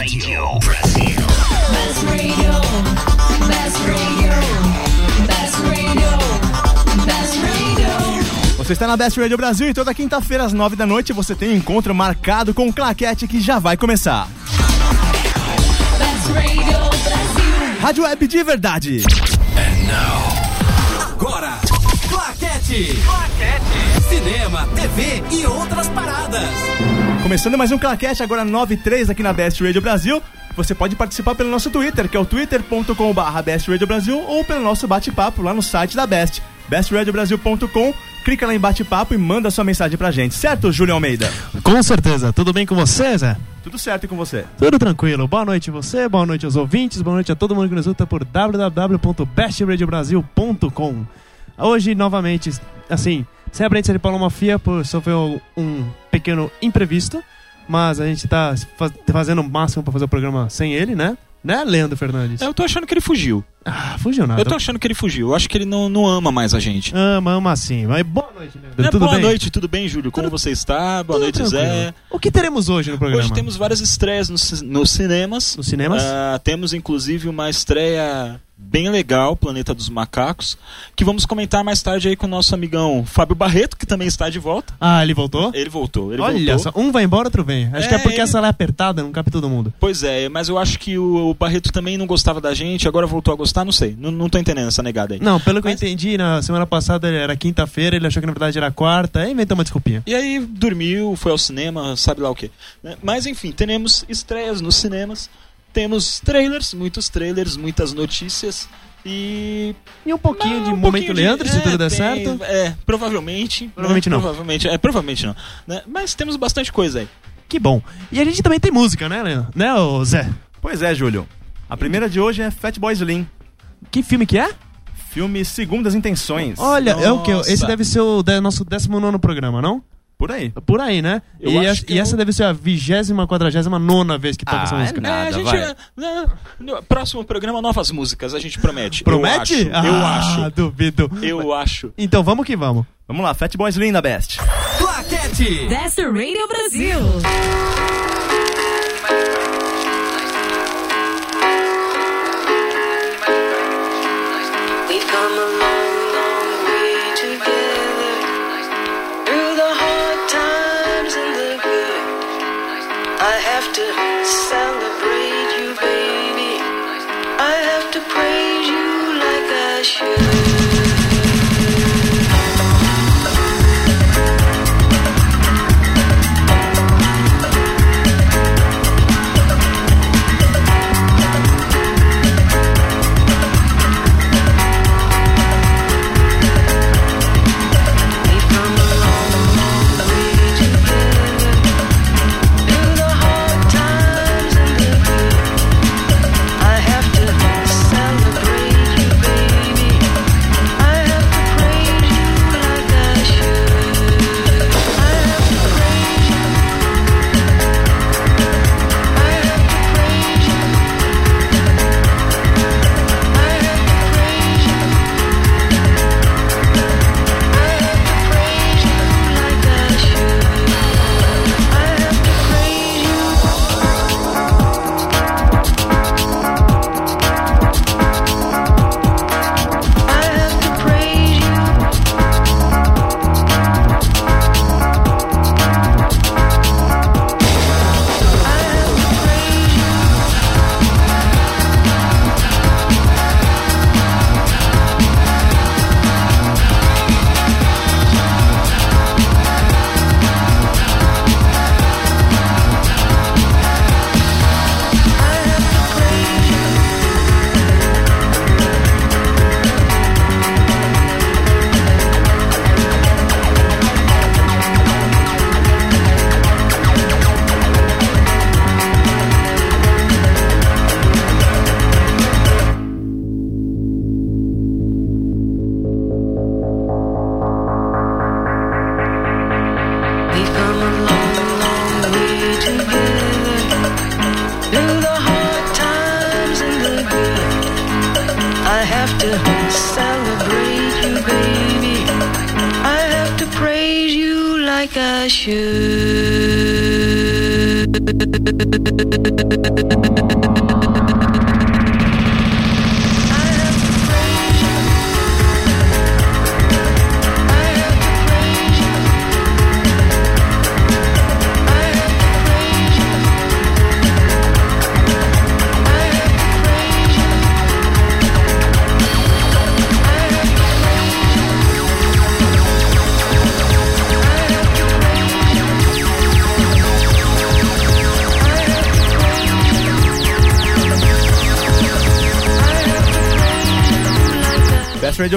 Radio Brasil. Best radio, best radio, best radio, best radio. Você está na Best Radio Brasil e toda quinta-feira às nove da noite você tem um encontro marcado com o Claquete que já vai começar. Best radio Brasil. Rádio Web de verdade. Agora, Claquete. Claquete. Cinema, TV e outras paradas. Começando mais um Claquete, agora 9 e 3 aqui na Best Radio Brasil. Você pode participar pelo nosso Twitter, que é o twitter.com.br Best Radio Brasil, ou pelo nosso bate-papo lá no site da Best, bestradiobrasil.com. Clica lá em bate-papo e manda sua mensagem pra gente, certo, Júlio Almeida? Com certeza. Tudo bem com você, Zé? Tudo certo com você? Tudo tranquilo. Boa noite a você, boa noite aos ouvintes, boa noite a todo mundo que nos escuta por www.bestradiobrasil.com. Hoje, novamente, assim, sem a Brenda de Paulo Mafia, por sofreu um pequeno imprevisto, mas a gente tá faz- fazendo o máximo pra fazer o programa sem ele, né? Né, Leandro Fernandes? Eu tô achando que ele fugiu. Ah, fugiu nada. Eu tô achando que ele fugiu. Eu acho que ele não, não ama mais a gente. Ama, ama sim. Mas boa noite, Leandro. É, Tudo boa bem? noite, tudo bem, Júlio? Como você está? Boa Tudo noite, Zé. O que teremos hoje no programa? Hoje temos várias estreias nos, ci- nos cinemas. Nos cinemas? Ah, temos inclusive uma estreia bem legal, Planeta dos Macacos, que vamos comentar mais tarde aí com o nosso amigão Fábio Barreto, que também está de volta. Ah, ele voltou? Ele voltou, ele Olha voltou. só, um vai embora, outro vem. Acho É, que é porque ele- essa é apertada, não cabe todo mundo. Pois é, mas eu acho que o, o Barreto também não gostava da gente, agora voltou a gostar, não sei. Não, não tô entendendo essa negada aí. Não, pelo que Mas- eu entendi, na semana passada era quinta-feira, ele achou que na verdade era quarta, aí inventou uma desculpinha. E aí dormiu, foi ao cinema, sabe lá o que. Mas enfim, teremos estreias nos cinemas, temos trailers, muitos trailers, muitas notícias e. E um pouquinho Não, de um momento pouquinho de- Leandro, se é, tudo der tem- certo. É, provavelmente. né? Provavelmente não. Provavelmente, é, provavelmente não. né? Mas temos bastante coisa aí. Que bom. E a gente também tem música, né, Leandro? Né, ô Zé? Pois é, Júlio. A primeira de hoje é Fatboy Slim, Que filme que é? filme Segundas Intenções. Olha, é o que? Nossa. Esse deve ser o de- nosso 19 programa, não? Por aí. Por aí, né? Eu e, que e é essa deve ser a vigésima, quadragésima nona vez que toca Ah, essa é música. nada. É, a gente. vai. né, próximo programa, novas músicas, a gente promete. Promete? Eu acho. Eu ah, acho. duvido. Eu acho. Então vamos que vamos. Vamos lá, Fatboy Slim da Best. Claquete. Best radio Brasil.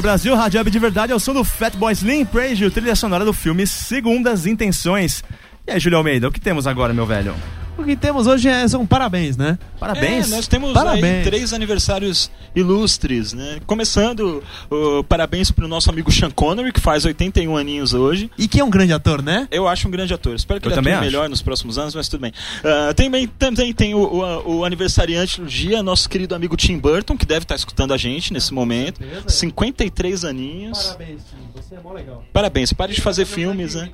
Brasil, Rádio Web de Verdade, ao som do Fatboy Slim Praise, trilha sonora do filme Segundas Intenções. E aí, Júlio Almeida, o que temos agora, meu velho? O que temos hoje é, são parabéns, né? Parabéns. É, nós temos Parabéns. aí três aniversários ilustres, né? Começando, o parabéns pro nosso amigo Sean Connery, que faz 81 aninhos hoje. E que é um grande ator, né? Eu acho um grande ator. Espero que Eu ele também atue acho. melhor nos próximos anos, mas tudo bem. Ah, também, também tem o, o- o aniversariante do dia, nosso querido amigo Tim Burton, que deve estar escutando a gente nesse momento. 53 aninhos. Parabéns, Tim. Você é mó legal. Parabéns, pare de fazer filmes, né?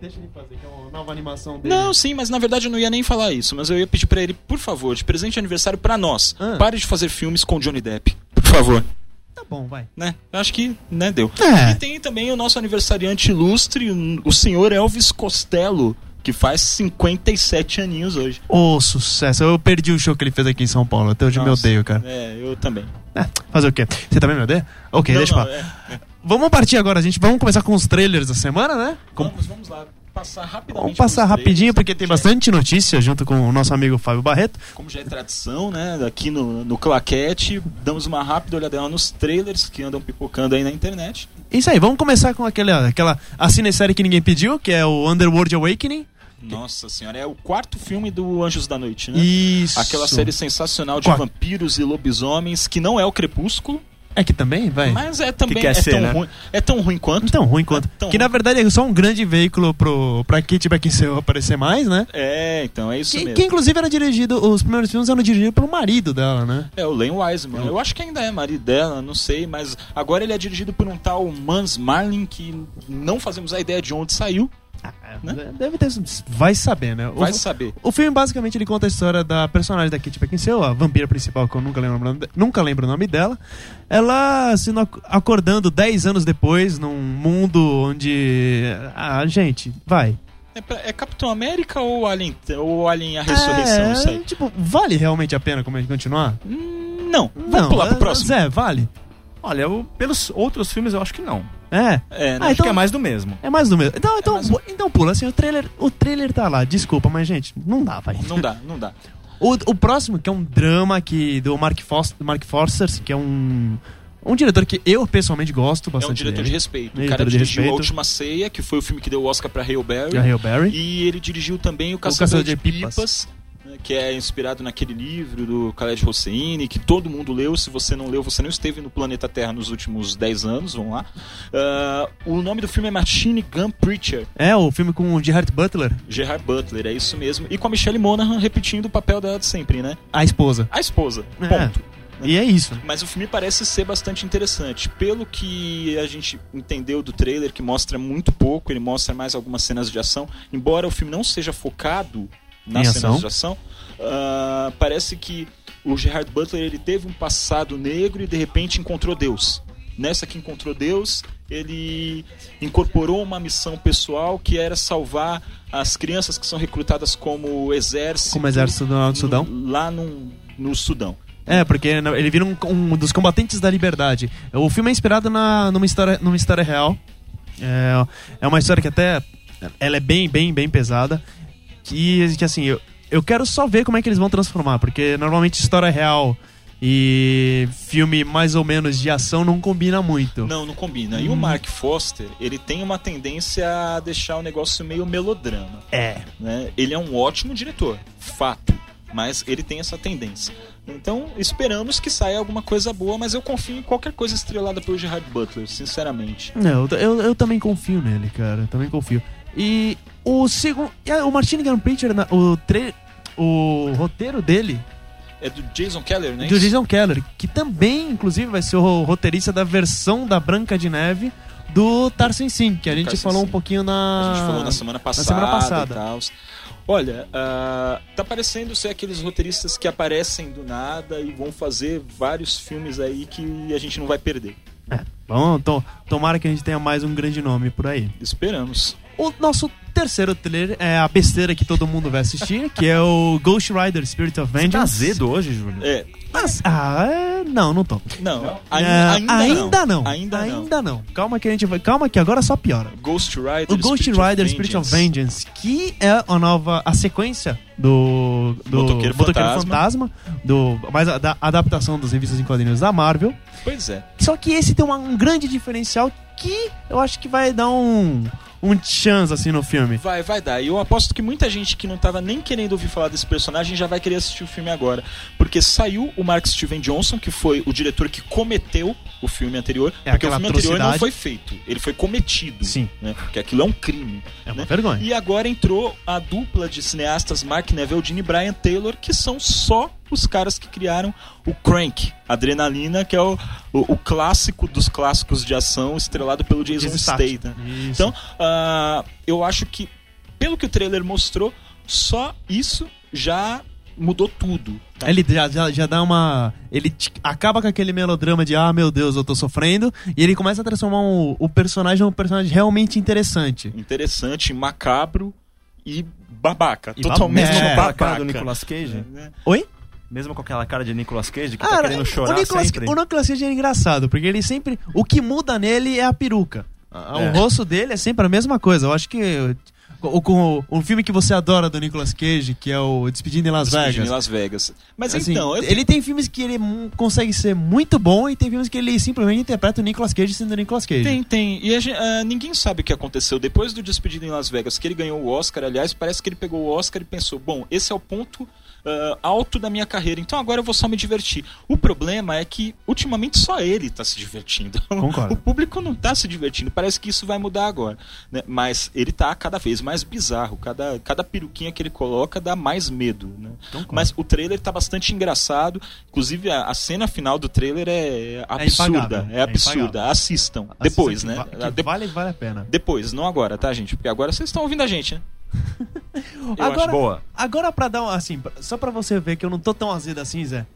deixa ele fazer, que é uma nova animação dele. Não, sim, mas na verdade eu não ia nem falar isso, mas eu ia pedir pra ele, por favor, de presente de aniversário pra nós, Ah. pare de fazer filmes com Johnny Depp. Por favor. Tá bom, vai. Né? Eu acho que, né, deu. É. E tem também o nosso aniversariante ilustre, o senhor Elvis Costello, que faz 57 aninhos hoje. Ô, sucesso. Eu perdi o show que ele fez aqui em São Paulo. Até hoje eu me Nossa, odeio, cara. É, eu também. É, fazer o quê? Você também me odeia? Ok, Não, deixa não, pra lá. é, Vamos partir agora, gente. Vamos começar com os trailers da semana, né? Com- Vamos, vamos lá. Passar rapidamente. Vamos passar rapidinho, porque tem é- bastante notícia junto com o nosso amigo Fábio Barreto. Como já é tradição, né? Aqui no, no Claquete, damos uma rápida olhadela nos trailers que andam pipocando aí na internet. Isso aí, vamos começar com aquele, aquela assine série que ninguém pediu, que é o Underworld Awakening. Nossa senhora, é o quarto filme do Anjos da Noite, né? Isso. Aquela série sensacional de vampiros e lobisomens, que não é o Crepúsculo, É que também, vai. mas é também Que é, ser, tão né? ruim, é tão ruim quanto. Então, ruim quanto. É tão que na ruim. verdade é só um grande veículo pro, pra Kate Beckinsale aparecer mais, né? É, então, é isso Que, mesmo. que inclusive era dirigido, os primeiros filmes eram dirigidos pelo marido dela, né? É o Len Wiseman. Eu acho que ainda é marido dela, não sei, mas agora ele é dirigido por um tal Mans Marlin que não fazemos a ideia de onde saiu. Né? Deve ter. Vai saber, né? Vai o, saber. o filme basicamente ele conta a história da personagem da Kate Beckinsale, a vampira principal, que eu nunca lembro, o nome de- nunca lembro o nome dela. Ela se acordando 10 anos depois, num mundo onde. Ah, gente, vai. É, é Capitão América ou Alien, ou Alien a Ressurreição? É, Isso aí. Tipo, vale realmente a pena como a gente continuar? Hum, Não, vamos Não, pular pro é- próximo. Zé, vale. Olha, eu- pelos outros filmes eu acho que não. É. É, né? Ah, acho então- que é mais do mesmo. É mais do mesmo. Então, então, mais um. então pula, assim, o trailer, o trailer tá lá, desculpa, mas gente, não dá, vai. Não dá, não dá. O, o próximo, que é um drama aqui do Mark, Foster, Mark Forster, que é um, um diretor que eu pessoalmente gosto É um bastante diretor dele. de respeito. O cara de dirigiu respeito. A Última Ceia, que foi o filme que deu o Oscar pra Hale Berry. A Hale Berry. E ele dirigiu também o Caçador Caçador, de de, Pipas, né, que é inspirado naquele livro do Khaled Hosseini, que todo mundo leu. Se você não leu, você não esteve no planeta Terra nos últimos 10 anos, vamos lá. Ah, o nome do filme é Machine Gun Preacher, É, o filme com o Gerard Butler, Gerard Butler, é isso mesmo. E com a Michelle Monaghan repetindo o papel dela de sempre, né? a esposa. A esposa, É. ponto. E é isso. Mas o filme parece ser bastante interessante. Pelo que a gente entendeu do trailer, que mostra muito pouco, ele mostra mais algumas cenas de ação. Embora o filme não seja focado nas cenas de ação, ah, parece que o Gerard Butler ele teve um passado negro e de repente encontrou Deus. Nessa que encontrou Deus, ele incorporou uma missão pessoal que era salvar as crianças que são recrutadas como exército, Como exército do Sudão. no- lá no, no Sudão. É, porque ele vira um, um dos combatentes da liberdade. O filme é inspirado na, numa, história, numa história real. É, é uma história que até. Ela é bem, bem, bem pesada. Que, que assim, eu, eu quero só ver como é que eles vão transformar. Porque normalmente história real e filme mais ou menos de ação não combina muito. Não, não combina. Hum. E o Mark Foster, ele tem uma tendência a deixar o negócio meio melodrama. É. Né? Ele é um ótimo diretor, fato. Mas ele tem essa tendência. Então, esperamos que saia alguma coisa boa, mas eu confio em qualquer coisa estrelada pelo Gerard Butler, sinceramente. Não, eu, eu, eu também confio nele, cara. Eu também confio. E o segundo. O Martin Gun na- o, tre, o roteiro dele É do Jason Keller, né? do Jason Keller, que também, inclusive, vai ser o roteirista da versão da Branca de Neve do Tarzan Sim, que a gente Tarzan falou um Sim. pouquinho na. A gente falou na semana passada, semana passada. Olha, ah, tá parecendo ser aqueles roteiristas que aparecem do nada e vão fazer vários filmes aí que a gente não vai perder. Bom, to- tomara que a gente tenha mais um grande nome por aí. Esperamos. O nosso terceiro trailer é a besteira que todo mundo vai assistir, que é o Ghost Rider Spirit of Tá Vengeance. azedo hoje, Júlio? É, Mas, ah, é, não, não tô. não, ainda, ainda, ainda não. Ainda não. Ainda não. Calma que a gente vai. Calma que agora só piora. Ghost Rider. O Ghost Spirit of Rider Spirit of Vengeance, que é a nova a sequência do do Motoqueiro Fantasma. Fantasma, do mais a, da adaptação das revistas em quadrinhos da Marvel. Pois é. Só que esse tem uma- um grande diferencial que eu acho que vai dar um um chance assim no filme. Vai, vai dar. E eu aposto que muita gente que não tava nem querendo ouvir falar desse personagem já vai querer assistir o filme agora. Porque saiu o Mark Steven Johnson, que foi o diretor que cometeu o filme anterior. É porque o filme anterior não atrocidade. foi feito. Ele foi cometido. Sim. Né? Porque aquilo é um crime. É uma né? vergonha. E agora entrou a dupla de cineastas Mark Neville e Brian Taylor, que são só os caras que criaram o Crank, Adrenalina, que é o, o, o clássico dos clássicos de ação, estrelado pelo Jason Statham. Então, ah, eu acho que, pelo que o trailer mostrou, só isso já mudou tudo. tá? Ele já, já, já dá uma. Ele acaba com aquele melodrama de ah, meu Deus, eu tô sofrendo. E ele começa a transformar o, o personagem num personagem realmente interessante. Interessante, macabro e babaca. E totalmente babaca. Mesmo com aquela babaca. cara do Nicolas Cage? né? Oi? Mesmo com aquela cara de Nicolas Cage que tá Cara, querendo chorar o Nicolas, sempre? o Nicolas Cage é engraçado, porque ele sempre. O que muda nele é a peruca. Ah, O É. rosto dele é sempre a mesma coisa. Eu acho que. O, o, o filme que você adora do Nicolas Cage, que é o Despedindo em Las Despedindo Vegas. em Las Vegas. Mas Assim, então, eu- ele tem filmes que ele consegue ser muito bom e tem filmes que ele simplesmente interpreta o Nicolas Cage sendo o Nicolas Cage. Tem, tem. E a gen- ah, ninguém sabe o que aconteceu. Depois do Despedido em Las Vegas, que ele ganhou o Oscar, aliás, parece que ele pegou o Oscar e pensou: bom, esse é o ponto ah, alto da minha carreira, então agora eu vou só me divertir. O problema é que, ultimamente, só ele tá se divertindo. Concordo. O público não tá se divertindo. Parece que isso vai mudar agora. né? Mas ele tá cada vez mais bizarro. Cada, cada peruquinha que ele coloca dá mais medo. Né? Concordo. Mas o trailer tá bastante engraçado. Inclusive, a, a cena final do trailer é absurda. impagável, É é absurda. impagável. Assistam. Depois, que né? va- que Ah, de- Vale, vale a pena. Depois, não agora, tá, gente? Porque agora vocês estão ouvindo a gente, né? Eu Agora- acho Boa. Agora pra dar um, assim, só pra você ver que eu não tô tão azedo assim, Zé.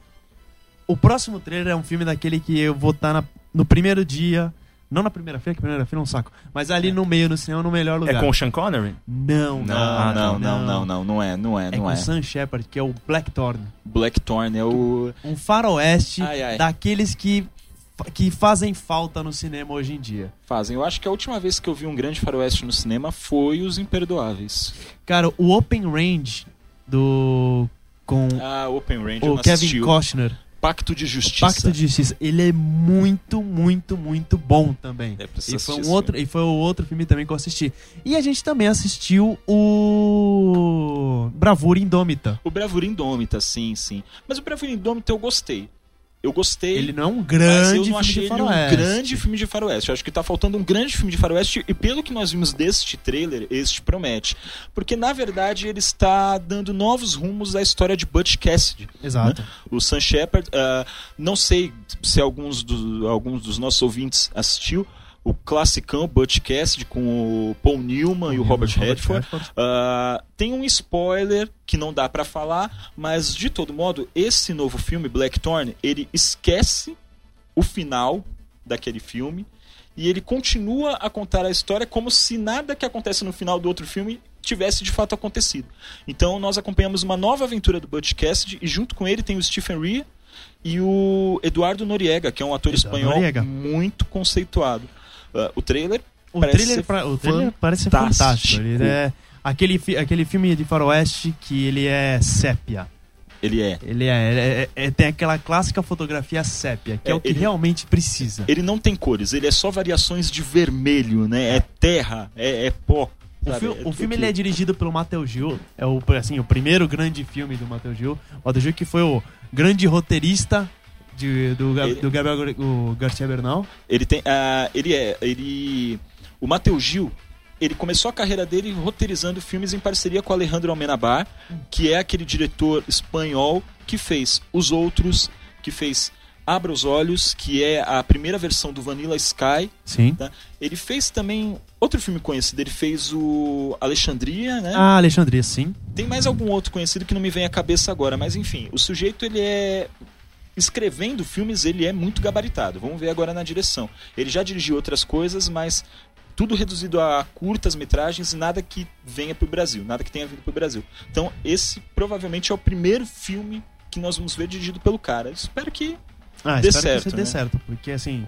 O próximo trailer é um filme daquele que eu vou estar no primeiro dia, não na primeira feira, que a primeira feira é um saco, mas ali no meio, no cinema, no melhor lugar. É com o Sean Connery? Não, Não, Ah, não, não, não, não, não, não é, não é, É não com é. o Sam Shepard, que é o Blackthorn. Blackthorn é o. Um faroeste Ai, ai. daqueles que, que fazem falta no cinema hoje em dia. Fazem. Eu acho que a última vez que eu vi um grande faroeste no cinema foi Os Imperdoáveis. Cara, o Open Range do... com Ah, Open Range, o Kevin assisti. Costner, Pacto de Justiça. Pacto de Justiça, ele é muito, muito, muito bom também. É, E foi, um outro, filme. e foi o outro filme também que eu assisti. E a gente também assistiu o Bravura Indômita. O Bravura Indômita, sim, sim. Mas o Bravura Indômita eu gostei. Eu gostei. Ele não é um Mas grande eu não filme achei de ele faroeste. um grande filme de faroeste. Eu acho que tá faltando um grande filme de faroeste e pelo que nós vimos deste trailer, este promete. Porque na verdade ele está dando novos rumos à história de Butch Cassidy. Exato. né? O Sam Shepard, ah, não sei se alguns, do- alguns dos nossos ouvintes assistiu o classicão Butch Cassidy com o Paul Newman e o Robert, Redford. Ah, tem um spoiler que não dá pra falar, mas de todo modo, esse novo filme, Blackthorn, ele esquece o final daquele filme e ele continua a contar a história como se nada que acontece no final do outro filme tivesse de fato acontecido. Então nós acompanhamos uma nova aventura do Butch Cassidy e junto com ele tem o Stephen Rea e o Eduardo Noriega, que é um ator Eduardo espanhol Noriega. muito conceituado. Ah, o trailer O parece trailer, pra- o trailer parece fantástico. Ele é aquele, aquele filme de faroeste que ele é sépia. ele é. Ele é, é- é- tem aquela clássica fotografia sépia, que é, É, o que ele- realmente precisa. Ele não tem cores, ele é só variações de vermelho, né? É terra, é, é pó. O, sabe? É o filme ele é dirigido pelo Matheus Gil, é o, assim, o primeiro grande filme do Matheus Gil. O Matheus Gil que foi o grande roteirista de- do, Ele- do Gabriel o Garcia Bernal. Ele tem. ah, ele é. Ele. O Matheus Gil, ele começou a carreira dele roteirizando filmes em parceria com o Alejandro Almenabar, que é aquele diretor espanhol que fez Os Outros, que fez Abra os Olhos, que é a primeira versão do Vanilla Sky. Sim. tá? Ele fez também outro filme conhecido, ele fez o Alexandria, né? Ah, Alexandria, sim. Tem mais algum outro conhecido que não me vem à cabeça agora, mas enfim, o sujeito ele é escrevendo filmes, ele é muito gabaritado. Vamos ver agora na direção. Ele já dirigiu outras coisas, mas tudo reduzido a curtas metragens e nada que venha pro Brasil, nada que tenha vindo pro Brasil. Então, esse provavelmente é o primeiro filme que nós vamos ver dirigido pelo cara. Espero que Ah, Dê espero certo, que você né? dê certo, porque assim,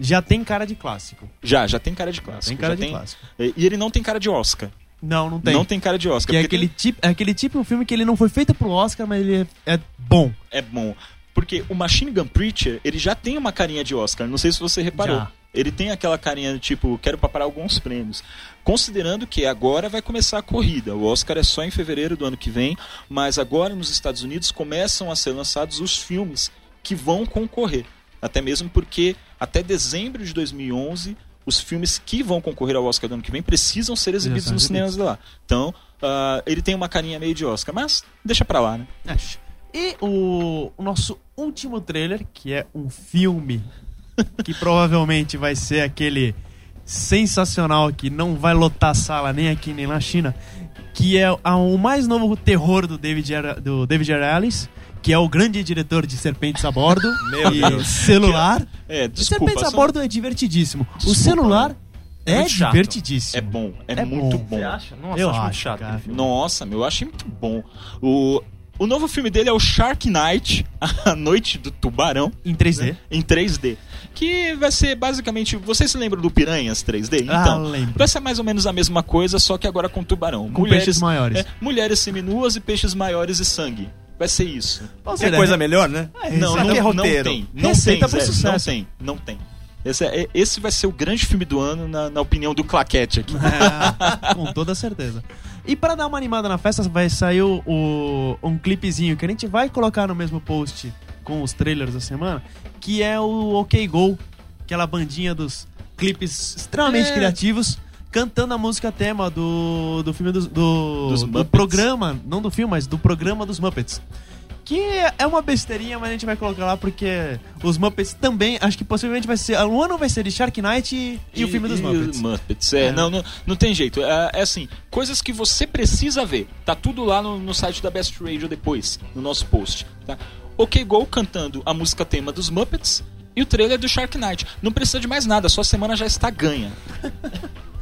já tem cara de clássico. já, já tem cara de clássico. Tem cara já de clássico. E ele não tem cara de Oscar. Não, não tem. Não tem cara de Oscar. Que é aquele, tipo, é aquele tipo de filme que ele não foi feito pro Oscar, mas ele é, é bom. é bom. Porque o Machine Gun Preacher, ele já tem uma carinha de Oscar. Não sei se você reparou. Já. Ele tem aquela carinha do tipo, quero papar alguns prêmios. Considerando que agora vai começar a corrida. O Oscar é só em fevereiro do ano que vem, mas agora nos Estados Unidos começam a ser lançados os filmes que vão concorrer. Até mesmo porque até dezembro de 2011 os filmes que vão concorrer ao Oscar do ano que vem precisam ser exibidos são nos cinemas de lá. Então, ah, ele tem uma carinha meio de Oscar, mas deixa pra lá, né? E o, o nosso último trailer, que é um filme que provavelmente vai ser aquele sensacional que não vai lotar sala nem aqui nem na China, que é a- o mais novo terror do David, do David Arelis, que é o grande diretor de Serpentes a Bordo Meu e Deus. celular. É, desculpa, Serpentes a são- Bordo é divertidíssimo. o Desculpa, celular é, chato. divertidíssimo. é bom, é, É muito bom. bom. acha? Nossa, Eu acho chato. cara. Nossa, meu, eu achei muito bom. O, o novo filme dele é o Shark Night, A Noite do Tubarão, Em 3D. em 3D. Que vai ser basicamente. Vocês se lembram do Piranhas 3D? Ah, Então, lembro. vai ser mais ou menos a mesma coisa, só que agora com tubarão. Com peixes maiores. é, mulheres seminuas e peixes maiores e sangue. Vai ser isso. Ou Quer seja, coisa melhor, né? É, Não, Isso não, é não roteiro. tem. Não Receita tem, Zé. Não tem, não tem. Esse, é- esse vai ser o grande filme do ano, na, na opinião do Claquete aqui. É, com toda certeza. E pra dar uma animada na festa, vai sair o, o- um clipezinho que a gente vai colocar no mesmo post com os trailers da semana, que é o OK Go, aquela bandinha dos clipes extremamente É. criativos, cantando a música tema do, do filme dos- do, do programa, não do filme, mas do programa dos Muppets. Que é uma besteirinha, mas a gente vai colocar lá porque os Muppets também, acho que possivelmente vai ser. O ano vai ser de Shark Knight e, e o filme dos Muppets. Muppets, é, É. Não, não, não tem jeito. É, é assim, coisas que você precisa ver. Tá tudo lá no, no site da Best Radio depois, no nosso post. Tá? OK Go cantando a música tema dos Muppets e o trailer do Shark Knight. Não precisa de mais nada, sua semana já está ganha.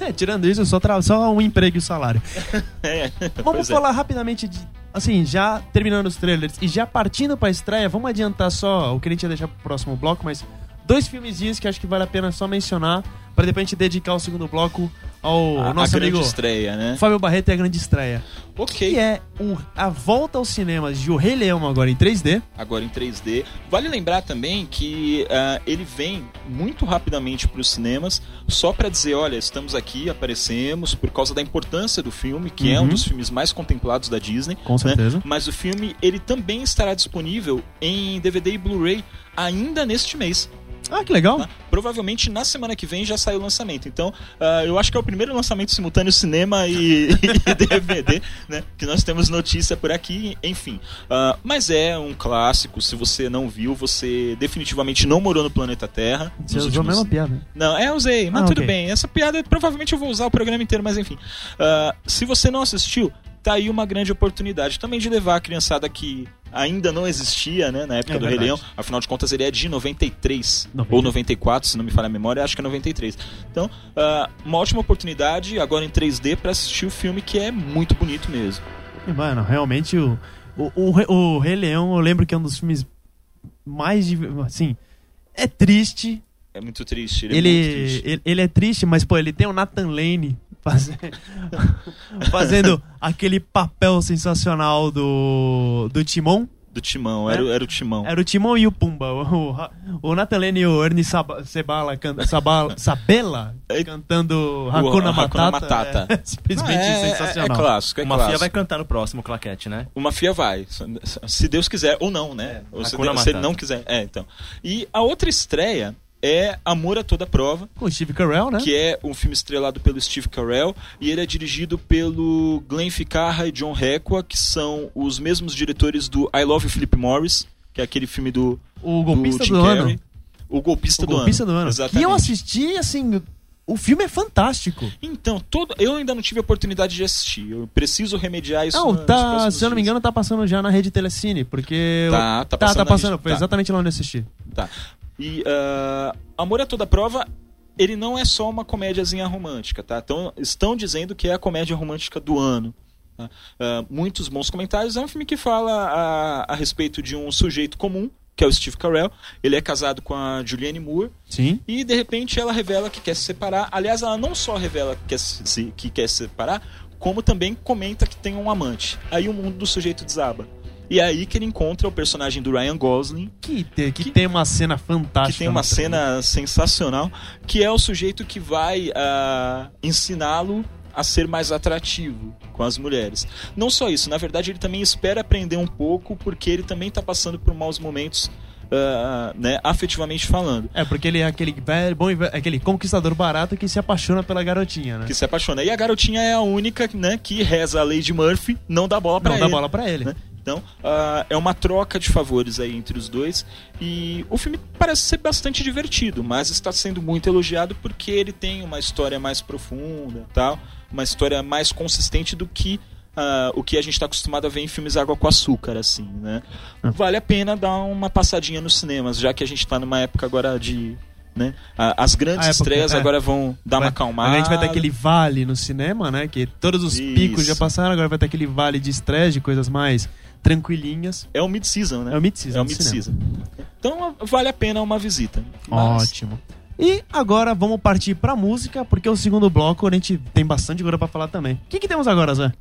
É, tirando isso, só, tra- só um emprego e salário. É, Vamos é. falar rapidamente de. Assim, já terminando os trailers e já partindo pra estreia, vamos adiantar só o que a gente ia deixar pro próximo bloco, mas dois filmezinhos que acho que vale a pena só mencionar, pra depois a gente dedicar o segundo bloco ao A, nosso a grande amigo estreia, né? Fábio Barreto e a grande estreia. Ok. Que é o- a volta aos cinemas de O Rei Leão agora em 3D. agora em 3D. Vale lembrar também que ah, ele vem muito rapidamente para os cinemas, só para dizer, olha, estamos aqui, aparecemos por causa da importância do filme, que é um Uhum. dos filmes mais contemplados da Disney. Com né? certeza. Mas o filme ele também estará disponível em DVD e Blu-ray ainda neste mês. Ah, que legal. tá? Provavelmente na semana que vem já sai o lançamento. Então, ah, eu acho que é o primeiro lançamento simultâneo cinema e, e DVD, né? Que nós temos notícia por aqui, enfim. Ah, mas é um clássico. Se você não viu, você definitivamente não morou no planeta Terra. Você usou a últimos- mesma piada. não, é, usei, mas Ah, tudo ok. bem. Essa piada provavelmente eu vou usar o programa inteiro, mas enfim. Ah, se você não assistiu, tá aí uma grande oportunidade também de levar a criançada que ainda não existia, né, na época É do Rei. Leão. Afinal de contas, ele é de 93 90. ou 94, se não me falha a memória, acho que é 93. Então, ah, uma ótima oportunidade agora em 3D pra assistir o filme que é muito bonito mesmo. E, Mano, realmente o, o, o, o Rei Leão, eu lembro que é um dos filmes mais. Assim, é triste. É muito triste. Ele, é Ele, triste. ele, ele é triste, mas, pô, ele tem o Nathan Lane faze- fazendo aquele papel sensacional do, do Timão. Do Timão, era, o- era o Timão. Era o Timão e o Pumba. O, o, o Nathan Lane e o Ernie Sab Sebala, can, Sabala, Sabela É- cantando Hakuna Hakuna Matata. Matata. É simplesmente Ah, é, sensacional. É, clássico, é Uma clássico. FIA vai cantar no próximo claquete, né? Uma FIA vai, se Deus quiser, ou não, né? ou se, Deus- se ele não quiser. É, então. E a outra estreia é Amor a Toda Prova, Com Steve Carell, né? que é um filme estrelado pelo Steve Carell, e ele é dirigido pelo Glenn Ficarra e John Requa, que são os mesmos diretores do I Love Philip Morris. que é aquele filme do, O golpista Jim do, ano. O golpista O do golpista ano. do ano. Exatamente. E eu assisti, assim, o filme é fantástico. Então, todo, eu ainda não tive a oportunidade de assistir. Eu preciso remediar isso. Não, tá, se eu não me engano, tá passando já na rede Telecine, porque... Tá, eu- tá passando tá passando. Foi tá. exatamente lá onde eu assisti. Tá. E ah, Amor é Toda Prova, ele não é só uma comédiazinha romântica, tá? Então, estão dizendo que é a comédia romântica do ano. tá? Ah, muitos bons comentários. É um filme que fala a, a respeito de um sujeito comum, que é o Steve Carell. Ele é casado com a Julianne Moore. Sim. E de repente ela revela que quer se separar. Aliás, ela não só revela que quer se, que quer se separar, como também comenta que tem um amante. Aí o mundo do sujeito desaba. E é aí que ele encontra o personagem do Ryan Gosling, Que, te- que Que- tem uma cena fantástica. que tem uma cena sensacional, que é o sujeito que vai ah, ensiná-lo a ser mais atrativo com as mulheres. Não só isso, na verdade ele também espera aprender um pouco, porque ele também está passando por maus momentos, ah, né, afetivamente falando. É, porque ele é aquele velho, bom, aquele conquistador barato que se apaixona pela garotinha, né? que se apaixona. E a garotinha é a única né, que reza a Lady Murphy, não dá bola Não ele. dá bola pra ele. né? Então, ah, é uma troca de favores aí entre os dois. E o filme parece ser bastante divertido, mas está sendo muito elogiado porque ele tem uma história mais profunda, tal, uma história mais consistente do que ah, o que a gente está acostumado a ver em filmes água com açúcar, assim, né? Ah. Vale a pena dar uma passadinha nos cinemas, já que a gente está numa época agora de. Né? As grandes estreias é. agora vão dar uma Vai- acalmada. A gente vai ter aquele vale no cinema, né? Que todos os picos Isso. já passaram, agora vai ter aquele vale de estresse, de coisas mais tranquilinhas. É o mid-season, né? É o mid-season É o mid-season. Então vale a pena uma visita. Mas- Ótimo. E agora vamos partir pra música, porque o segundo bloco a gente tem bastante coisa pra falar também. O que, que temos agora, Zé?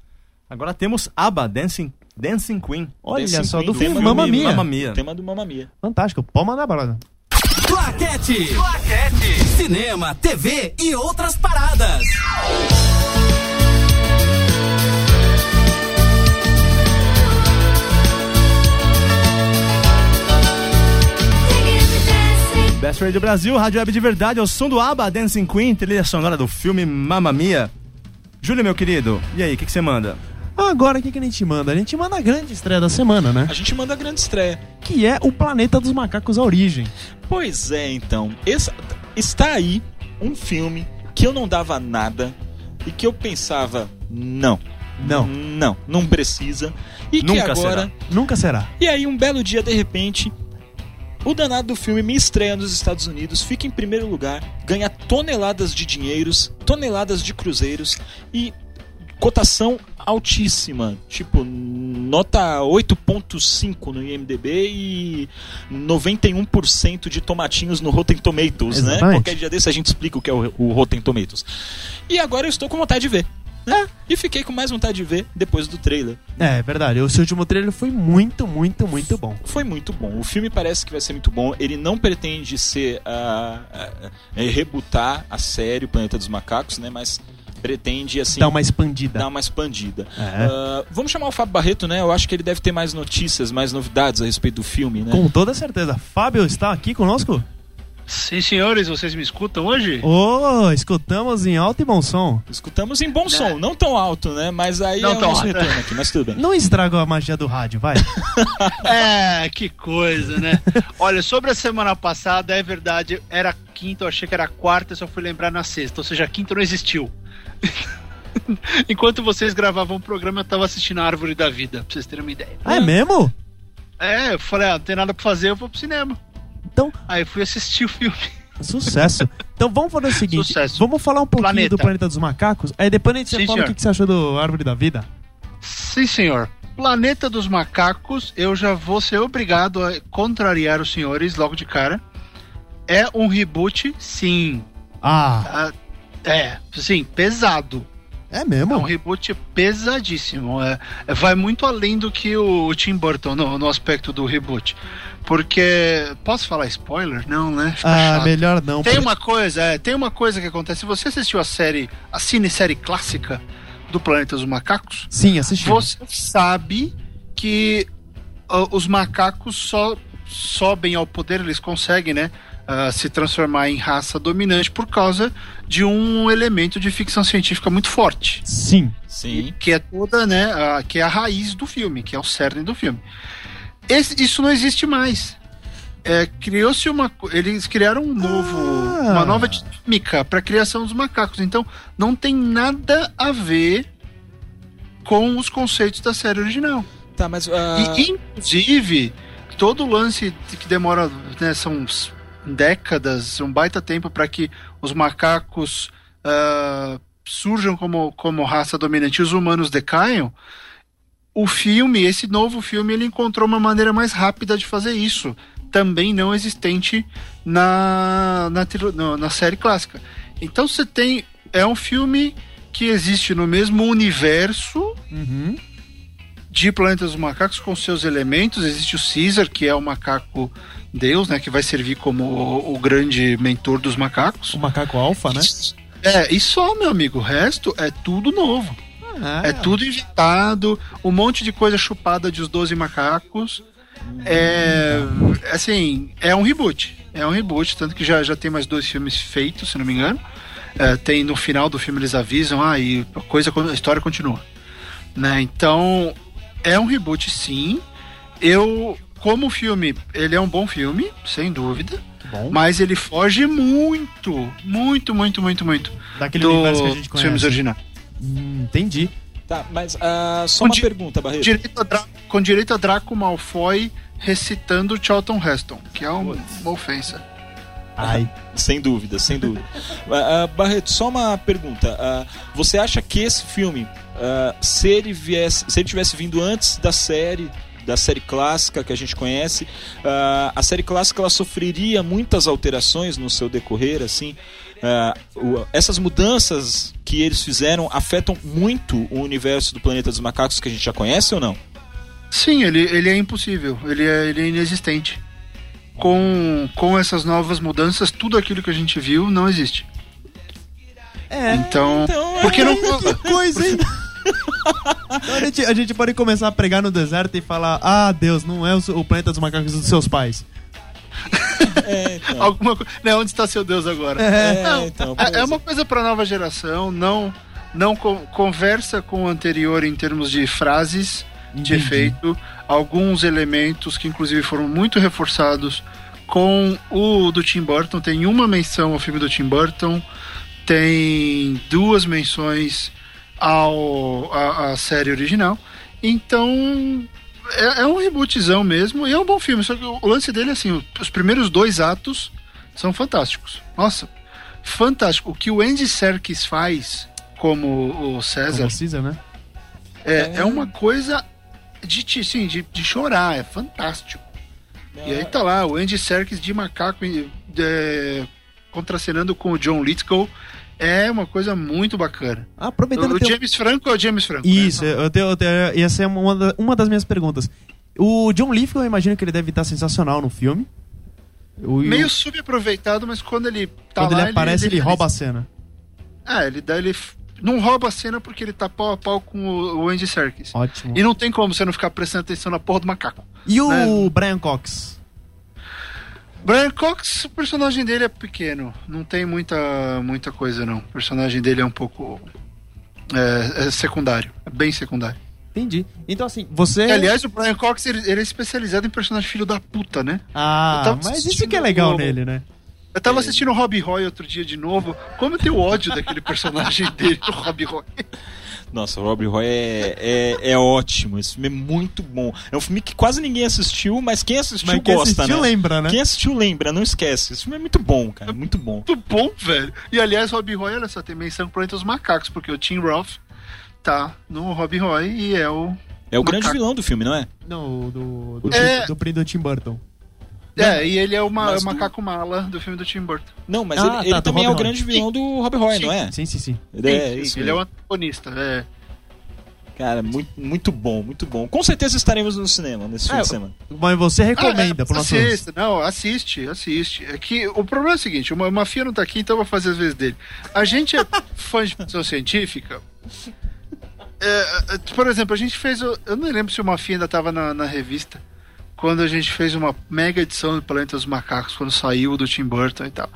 Agora temos ABBA, Dancing, Dancing Queen. Olha Dancing só, Queen, do tema filme do Mamma filme Mia. Mamma Mia. Tema do Mamma Mia. Fantástico, pode mandar brother. Claquete. Claquete. Cinema, TV e outras paradas. Best Radio Brasil, Rádio Web de Verdade, ao som do ABBA, Dancing Queen, trilha sonora do filme Mamma Mia. Júlio, meu querido, e aí, o que que você manda? Agora o que, que a gente manda? A gente manda a grande estreia da semana, né? A gente manda a grande estreia. Que é o Planeta dos Macacos A Origem. Pois é, então. Esse- está aí um filme que eu não dava nada e que eu pensava, não. Não. Não, não precisa. E que Nunca agora. será. Nunca será. E aí, um belo dia, de repente, o danado do filme me estreia nos Estados Unidos, fica em primeiro lugar, ganha toneladas de dinheiros, toneladas de cruzeiros e cotação altíssima, tipo nota 8.5 no IMDb e 91% de tomatinhos no Rotten Tomatoes, né? Exatamente. Qualquer dia desse a gente explica o que é o, o Rotten Tomatoes. E agora eu estou com vontade de ver. Né? E fiquei com mais vontade de ver depois do trailer. É, verdade. O seu último trailer foi muito, muito, muito bom. Foi muito bom. O filme parece que vai ser muito bom. Ele não pretende ser ah, é, rebutar a série o Planeta dos Macacos, né? Mas pretende assim Dá uma expandida. dar uma expandida. É. Ah, vamos chamar o Fábio Barreto, né? Eu acho que ele deve ter mais notícias, mais novidades a respeito do filme, né? Com toda certeza. Fábio está aqui conosco? Sim, senhores, vocês me escutam hoje? Ô, escutamos em alto e bom som. Escutamos em bom som, não tão alto, né? Mas aí Não é o tão nosso alto. retorno aqui, mas tudo bem. Não estraga a magia do rádio, vai. É, que coisa, né? Olha, sobre a semana passada, é verdade, era quinta, eu achei que era quarta, eu só fui lembrar na sexta, ou seja, a quinta não existiu. Enquanto vocês gravavam o programa, eu tava assistindo a Árvore da Vida, pra vocês terem uma ideia. Ah, é mesmo? É, eu falei, ah, não tem nada pra fazer, eu vou pro cinema. Então, Aí eu fui assistir o filme. sucesso. Então vamos fazer o seguinte: Sucesso. vamos falar um pouquinho Planeta. do Planeta dos Macacos, aí depois a gente Sim, fala o senhor. que, que você achou do Árvore da Vida. Sim, senhor. Planeta dos Macacos, eu já vou ser obrigado a contrariar os senhores logo de cara. É um reboot, sim. Ah, Ah, é, sim, pesado. É É um mesmo? reboot pesadíssimo. É, é- vai muito além do que o Tim Burton no, no aspecto do reboot. Porque. Posso falar spoiler? Não, né? Fica Ah, chato. melhor não. Tem porque- uma coisa, é, tem uma coisa que acontece. Se você assistiu a série, a cinesérie clássica do Planeta dos Macacos, Sim, assisti. você sabe que ah, os macacos só sobem ao poder, eles conseguem, né? Ah, se transformar em raça dominante por causa de um elemento de ficção científica muito forte, Sim. Sim. que é toda, né, a, que é a raiz do filme, que é o cerne do filme. esse- isso não existe mais. É, criou-se uma. Eles criaram um novo. Ah. Uma nova dinâmica para a criação dos macacos. Então, não tem nada a ver com os conceitos da série original. Tá, mas. ah, E, inclusive, todo o lance que demora, né, são uns décadas, um baita tempo para que os macacos ah, surjam como, como raça dominante e os humanos decaiam. O filme, esse novo filme, ele encontrou uma maneira mais rápida de fazer isso, também não existente na, na, na série clássica. Então você tem. É um filme que existe no mesmo universo Uhum. de Planeta dos Macacos com seus elementos. Existe o Caesar, que é o macaco deus, né? Que vai servir como o, o grande mentor dos macacos. O macaco alfa, né? É, e só, meu amigo, o resto é tudo novo. Ah, É tudo inventado, um monte de coisa chupada de os 12 macacos. É. Assim, é um reboot. É um reboot, tanto que já, já tem mais dois filmes feitos, se não me engano. É, tem no final do filme eles avisam, ah, e a, coisa, a história continua. Né? Então, é um reboot sim. Eu, como filme, ele é um bom filme, sem dúvida. Bom. Mas ele foge muito, muito, muito, muito, muito Daquele do, universo que a gente dos filmes conhece. originais. Hum, entendi. Tá, mas ah, só Com uma di- pergunta, Barreto. direito a com direito a Draco Malfoy recitando Charlton Heston, que é um- uma ofensa. Ai. Sem dúvida, sem dúvida. Ah, Barreto, só uma pergunta. Ah, você acha que esse filme, se ele viesse, se ele tivesse vindo antes da série, da série clássica que a gente conhece, ah, a série clássica ela sofreria muitas alterações no seu decorrer, assim. O- essas mudanças que eles fizeram afetam muito o universo do Planeta dos Macacos que a gente já conhece ou não? Sim, ele, ele é impossível, ele é, ele é inexistente. Com, com essas novas mudanças, tudo aquilo que a gente viu não existe. É. Então, então, porque não Que coisa, hein? Então a, gente, a gente pode começar a pregar no deserto e falar: Ah, Deus, não é o, o planeta dos macacos dos seus pais. É, então. alguma. Né, onde está seu Deus agora? É, Não, então, é, é pois uma coisa para nova geração, não não co- conversa com o anterior em termos de frases de Entendi. efeito, alguns elementos que inclusive foram muito reforçados com o do Tim Burton, tem uma menção ao filme do Tim Burton, tem duas menções ao à, à série original. Então é, é um rebootzão mesmo e é um bom filme. Só que o, o lance dele é assim: o- os primeiros dois atos são fantásticos. Nossa, fantástico. O que o Andy Serkis faz como o César Como Caesar, né? é, é uma coisa de, sim, de, de chorar, é fantástico. E aí tá lá, o Andy Serkis de macaco é, contracenando com o John Lithgow. É uma coisa muito bacana. Ah, aproveitando O, o teu- James Franco é o James Franco. né? Isso, eu tenho, eu tenho, ia ser uma, da- uma das minhas perguntas. O John Lithgow, eu imagino que ele deve estar sensacional no filme. O, Meio o- subaproveitado, mas quando ele tá quando lá, ele aparece, ele, rouba a cena. É, ele dá ele não rouba a cena porque ele tá pau a pau com o, o Andy Serkis. Ótimo. E não tem como você não ficar prestando atenção na porra do macaco. E o né? Brian Cox? Brian Cox, o personagem dele é pequeno. Não tem muita, muita coisa, não. O personagem dele é um pouco. É, é secundário. É bem secundário. Entendi. Então, assim, você. E, aliás, o Brian Cox ele, ele é especializado em personagem filho da puta, né? Ah, mas isso que é legal o- nele, né? Eu tava assistindo o Robbie Roy outro dia de novo. Como eu tenho ódio daquele personagem dele, o Robbie Roy. Nossa, o Robbie Roy é, é, é ótimo. Esse filme é muito bom. É um filme que quase ninguém assistiu, mas quem assistiu Mas quem gosta, assistiu né? lembra, né? Quem assistiu lembra, não esquece. Esse filme é muito bom, cara. Muito bom. Muito bom, velho. E aliás, Robbie Roy, olha só, tem menção pro Planeta dos Macacos, porque o Tim Roth tá no Robbie Roy e é o. É o grande Macaco. vilão do filme, não é? Não, do. Do, É. do, do, do Tim Burton. É, e ele é o, ma- Mas o do- macaco mala do filme do Tim Burton. Não, mas Ah, ele, tá, ele também é o Roy. grande vilão do Robbie Roy, não é? Sim, sim, sim. Ele é Sim, isso. ele é o antagonista. É. Cara, muito, muito bom, muito bom. Com certeza estaremos no cinema nesse fim É, de semana. Mas você recomenda Ah, pro é, nosso. assista, não, assiste, assiste. É que o problema é o seguinte, o Ma- Mafia não tá aqui, então eu vou fazer as vezes dele. A gente é fã de ficção científica. É, é, por exemplo, a gente fez. o- Eu não lembro se o Mafia ainda tava na, na revista. Quando a gente fez uma mega edição do Planeta dos Macacos, quando saiu do Tim Burton e tal.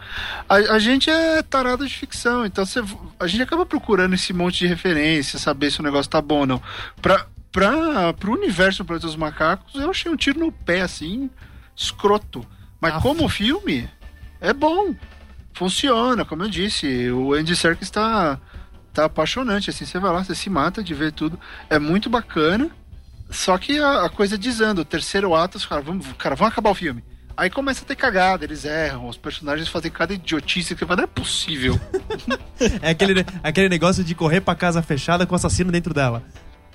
A, a gente é tarado de ficção, então você, a gente acaba procurando esse monte de referência, saber se o negócio tá bom ou não. Pra, pra, pro universo do Planeta dos Macacos, eu achei um tiro no pé, assim, escroto. Mas Ah, como filme, é bom. Funciona, como eu disse. O Andy Serkis tá, tá apaixonante, assim, você vai lá, você se mata de ver tudo. É muito bacana. Só que a, a coisa desanda. O terceiro ato, os caras, vamos, cara, vamos acabar o filme. Aí começa a ter cagada, eles erram, os personagens fazem cada idiotice que não é possível. É aquele, aquele negócio de correr pra casa fechada com o assassino dentro dela.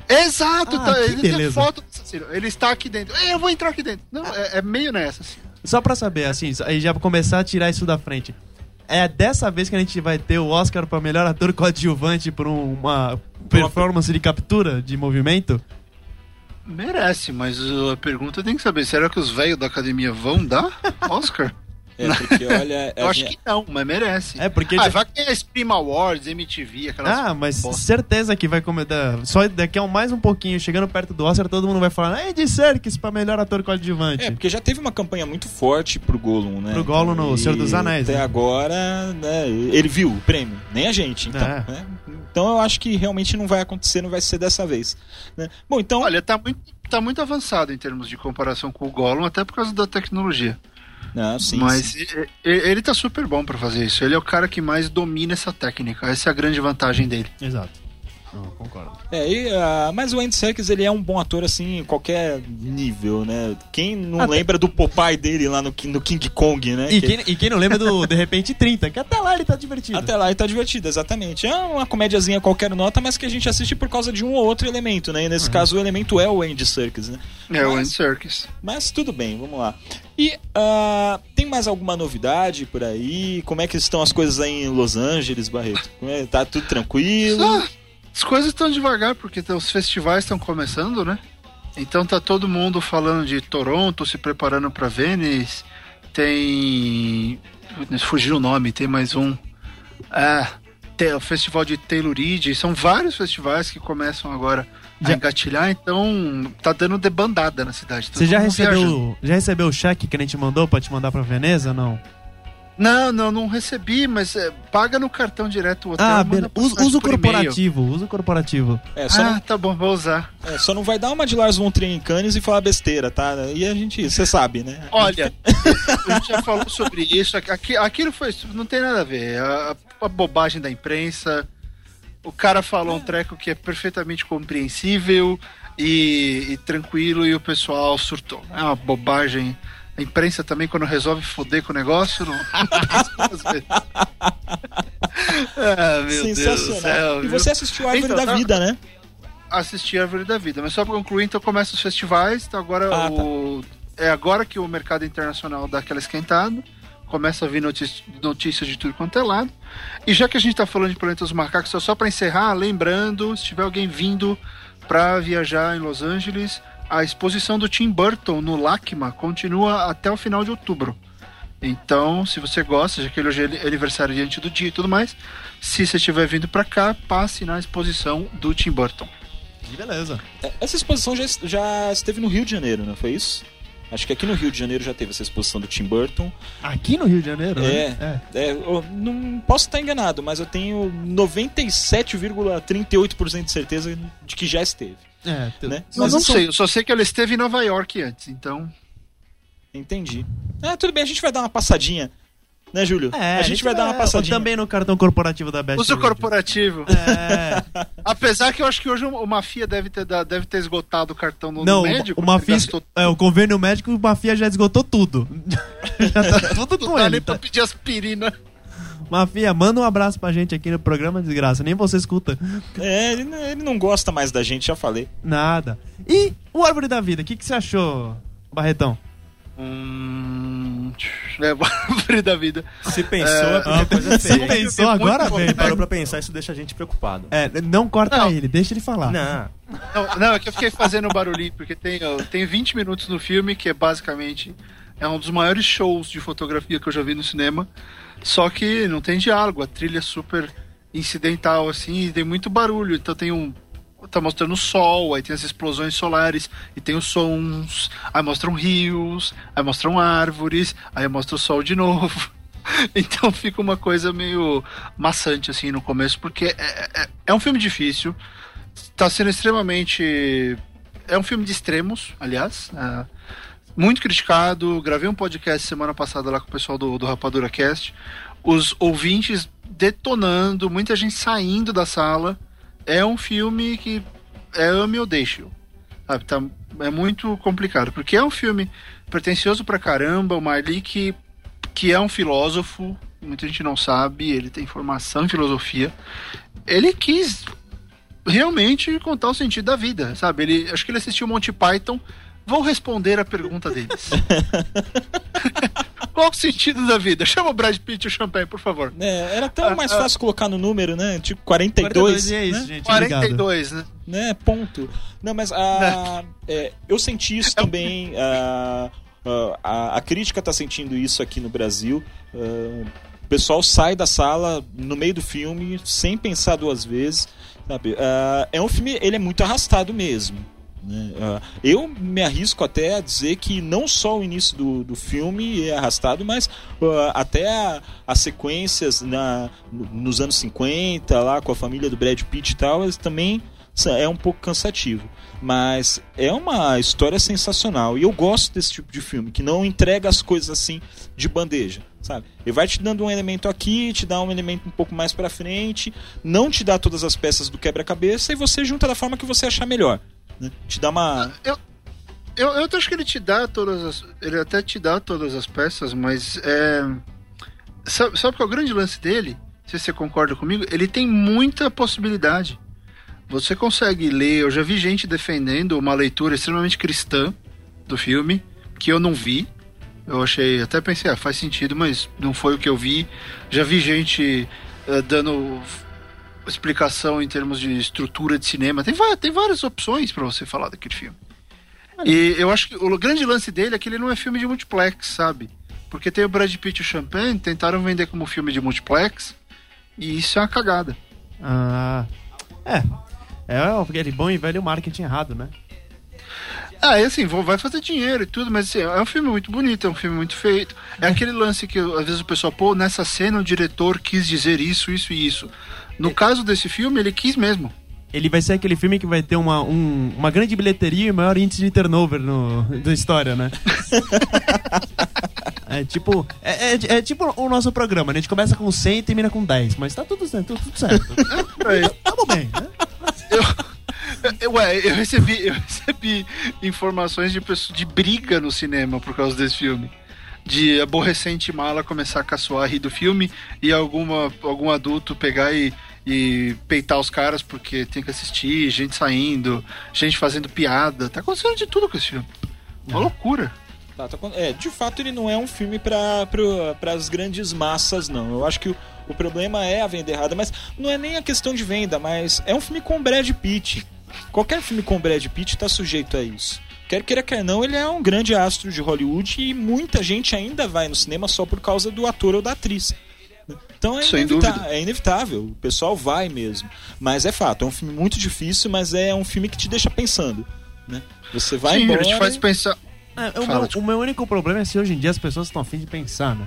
Exato, Ah, tá, que ele tem beleza. foto do assassino. Ele está aqui dentro. Eu vou entrar aqui dentro. Não, é, é meio nessa, assim. Só pra saber, assim, aí já começar a tirar isso da frente. É dessa vez que a gente vai ter o Oscar pra melhor ator coadjuvante por um- uma performance de captura de movimento? Merece, mas a pergunta tem que saber: será que os velhos da academia vão dar Oscar? É, porque olha. Eu a acho minha- que não, mas merece. É, porque Ah, já- vai ter Scream Awards, MTV, aquelas. Ah, mas bosta. certeza que vai começar. Só daqui a um- mais um pouquinho, chegando perto do Oscar, todo mundo vai falar: Ah, Andy Serkis pra melhor ator coadjuvante. É, porque já teve uma campanha muito forte pro Gollum, né? Pro Gollum no E Senhor dos Anéis, Até né? agora, né, ele viu o prêmio, nem a gente, então. É. né? Então eu acho que realmente não vai acontecer, não vai ser dessa vez. né? Bom, então. Olha, tá muito, tá muito avançado em termos de comparação com o Gollum, até por causa da tecnologia. Não, sim, mas sim. e- e- ele tá super bom pra fazer isso. Ele é o cara que mais domina essa técnica. Essa é a grande vantagem dele. Exato. Não, concordo. É, e, ah, mas o Andy Serkis, ele é um bom ator, assim, em qualquer nível, né? Quem não Até- lembra do Popeye dele lá no, no King Kong, né? E Que- quem, e quem não lembra do De repente 30, que até lá ele tá divertido. Até lá ele tá divertido, exatamente. É uma comédiazinha qualquer nota, mas que a gente assiste por causa de um ou outro elemento, né? E nesse caso o elemento é o Andy Serkis, né? É o Mas- Andy Serkis. Mas tudo bem, vamos lá. E ah, tem mais alguma novidade por aí? Como é que estão as coisas aí em Los Angeles, Barreto? É? Tá tudo tranquilo? Ah, as coisas estão devagar, porque os festivais estão começando, né? Então tá todo mundo falando de Toronto, se preparando pra Venice. Tem. Fugiu o nome, tem mais um. Ah, tem o festival de Telluride. São vários festivais que começam agora a Já- engatilhar, então tá dando debandada na cidade. Tá Você já todo mundo viajando. recebeu, já recebeu o cheque que a gente mandou pra te mandar pra Veneza, não? Não, não, não recebi, mas é, paga no cartão direto o hotel. Ah, beleza. Usa, usa o corporativo, usa o corporativo. É, só, Ah, tá bom, vou usar. não, é, só não vai dar uma de Lars von Trier em Cannes e falar besteira, tá? E a gente, você sabe, né? Olha, a gente já falou sobre isso. Aqui, aquilo foi. Não tem nada a ver. A, a bobagem da imprensa. O cara falou um treco que é perfeitamente compreensível e, e tranquilo e o pessoal surtou. É uma bobagem. A imprensa também, quando resolve foder com o negócio, não. Ah, meu Deus do Sensacional. céu. e você assistiu a Árvore Então, da tá- Vida, né? assistir a Árvore da Vida. Mas só pra concluir, então começa os festivais. Então agora Ah, tá. o... é agora que o mercado internacional dá aquela esquentada. Começa a vir notícias, notícias de tudo quanto é lado. E já que a gente tá falando de Planeta dos Macacos, só, só pra encerrar, lembrando, se tiver alguém vindo pra viajar em Los Angeles, a exposição do Tim Burton no LACMA continua até o final de outubro. Então, se você gosta, já que ele hoje é aniversário diante do dia e tudo mais, se você estiver vindo pra cá, passe na exposição do Tim Burton. Beleza. É, Essa exposição já, já esteve no Rio de Janeiro, não foi isso? Acho que aqui no Rio de Janeiro já teve essa exposição do Tim Burton. Aqui no Rio de Janeiro, É, né? é, eu não posso estar enganado, mas eu tenho 97,38% de certeza de que já esteve. É, é. Né? Mas Mas não isso- sei, eu só sei que ela esteve em Nova York antes, então. Entendi. Ah, tudo bem, a gente vai dar uma passadinha. Né, Júlio? É, a gente vai dar uma é, passadinha. Também no cartão corporativo da Best Usa o Radio. corporativo. É. Apesar que eu acho que hoje o Mafia deve ter, da- deve ter esgotado o cartão no, Não, no médico. o Mafia, gastou é, o convênio médico, o Mafia já esgotou tudo. já tá tudo tudo com dá ele. Tá. pra pedir aspirina. Mafia, manda um abraço pra gente aqui no programa, desgraça. Nem você escuta. É, ele, não- ele não gosta mais da gente, já falei. Nada. E o Árvore da Vida, o que, que você achou, Barretão? Hum. É, o árvore da vida. Se pensou, é porque coisa Se feia. pensou agora, velho? Parou pra pensar, isso deixa a gente preocupado. É, não corta Não. ele, deixa ele falar. Não. Não, não, é que eu fiquei fazendo barulhinho, porque tem, ó, tem 20 minutos no filme, que é basicamente é um dos maiores shows de fotografia que eu já vi no cinema. Só que não tem diálogo, a trilha é super incidental, assim, e tem muito barulho. Então tem um. Tá mostrando o sol, aí tem as explosões solares, e tem os sons, aí mostram rios, aí mostram árvores, aí mostra o sol de novo. Então fica uma coisa meio maçante assim no começo, porque é, é, é um filme difícil. tá sendo extremamente. É um filme de extremos, aliás. é, muito criticado. Gravei um podcast semana passada lá com o pessoal do, do Rapadura Cast. Os ouvintes detonando, muita gente saindo da sala. É um filme que é ame ou deixe. Sabe, tá, é muito complicado. Porque é um filme pretencioso pra caramba. O Marli que, que é um filósofo, muita gente não sabe, ele tem formação em filosofia. Ele quis realmente contar o sentido da vida, sabe? Ele, acho que ele assistiu Monty Python. Vou responder a pergunta deles. Qual o sentido da vida? Chama o Brad Pitt e o Champanhe, por favor. É, era tão mais Ah, ah. fácil colocar no número, né? Tipo 42. 42 e é isso, né? gente. Obrigado. 42, né? né? Ponto. Não, mas a, é, eu senti isso também. a, a, a crítica tá sentindo isso aqui no Brasil. ah, o pessoal sai da sala no meio do filme sem pensar duas vezes. Sabe? Ah, é um filme, ele é muito arrastado mesmo. Né? Ah, eu me arrisco até a dizer que não só o início do, do filme é arrastado, mas ah, até as sequências na, no- nos anos 50, lá com a família do Brad Pitt e tal, também é um pouco cansativo. Mas é uma história sensacional. E eu gosto desse tipo de filme, que não entrega as coisas assim de bandeja. Sabe? Ele vai te dando um elemento aqui, te dá um elemento um pouco mais pra frente, não te dá todas as peças do quebra-cabeça e você junta da forma que você achar melhor. Né? Te dá uma. Eu, eu acho que ele te dá todas as. Ele até te dá todas as peças, mas é. Sabe, sabe qual é o grande lance dele? Se você concorda comigo. Ele tem muita possibilidade. Você consegue ler. Eu já vi gente defendendo uma leitura extremamente cristã do filme, que eu não vi. Eu achei. Até pensei, ah, faz sentido, mas não foi o que eu vi. Já vi gente eh, dando explicação em termos de estrutura de cinema. Tem, tem várias opções pra você falar daquele filme. E eu acho que o grande lance dele é que ele não é filme de multiplex, sabe? Porque tem o Brad Pitt e o Champagne, tentaram vender como filme de multiplex, e isso é uma cagada. Ah, é. É aquele bom e velho marketing errado, né? Ah, e assim, vai fazer dinheiro e tudo, mas assim, é um filme muito bonito, é um filme muito feito. É aquele lance que às vezes o pessoal, pô, nessa cena o diretor quis dizer isso, isso e isso. No caso desse filme, ele quis mesmo. Ele vai ser aquele filme que vai ter uma, um- uma grande bilheteria e maior índice de turnover no, da história, né? é tipo. É, é- é tipo o nosso programa, né? A gente começa com 100 e termina com 10, mas tá tudo, certo, tudo certo. Aí, Tamo bem, né? eu, ué, eu recebi, eu recebi informações de, pessoas, de briga no cinema por causa desse filme. De aborrecente mala começar a caçoar rir do filme e alguma, algum adulto pegar e, e peitar os caras porque tem que assistir, gente saindo, gente fazendo piada. Tá acontecendo de tudo com esse filme. Uma loucura. Tá, tá é, de fato ele não é um filme para as grandes massas, não. Eu acho que o, o problema é a venda errada, mas não é nem a questão de venda, mas é um filme com Brad Pitt. Qualquer filme com Brad Pitt tá sujeito a isso. Quer queira, quer não, ele é um grande astro de Hollywood e muita gente ainda vai no cinema só por causa do ator ou da atriz. Então é, inevita- é inevitável, o pessoal vai mesmo. Mas é fato, é um filme muito difícil, mas é um filme que te deixa pensando. Né? Você vai Sim, embora. ele te faz pensar. É, o, Fala, meu, o meu único problema é se hoje em dia as pessoas estão afim de pensar, né?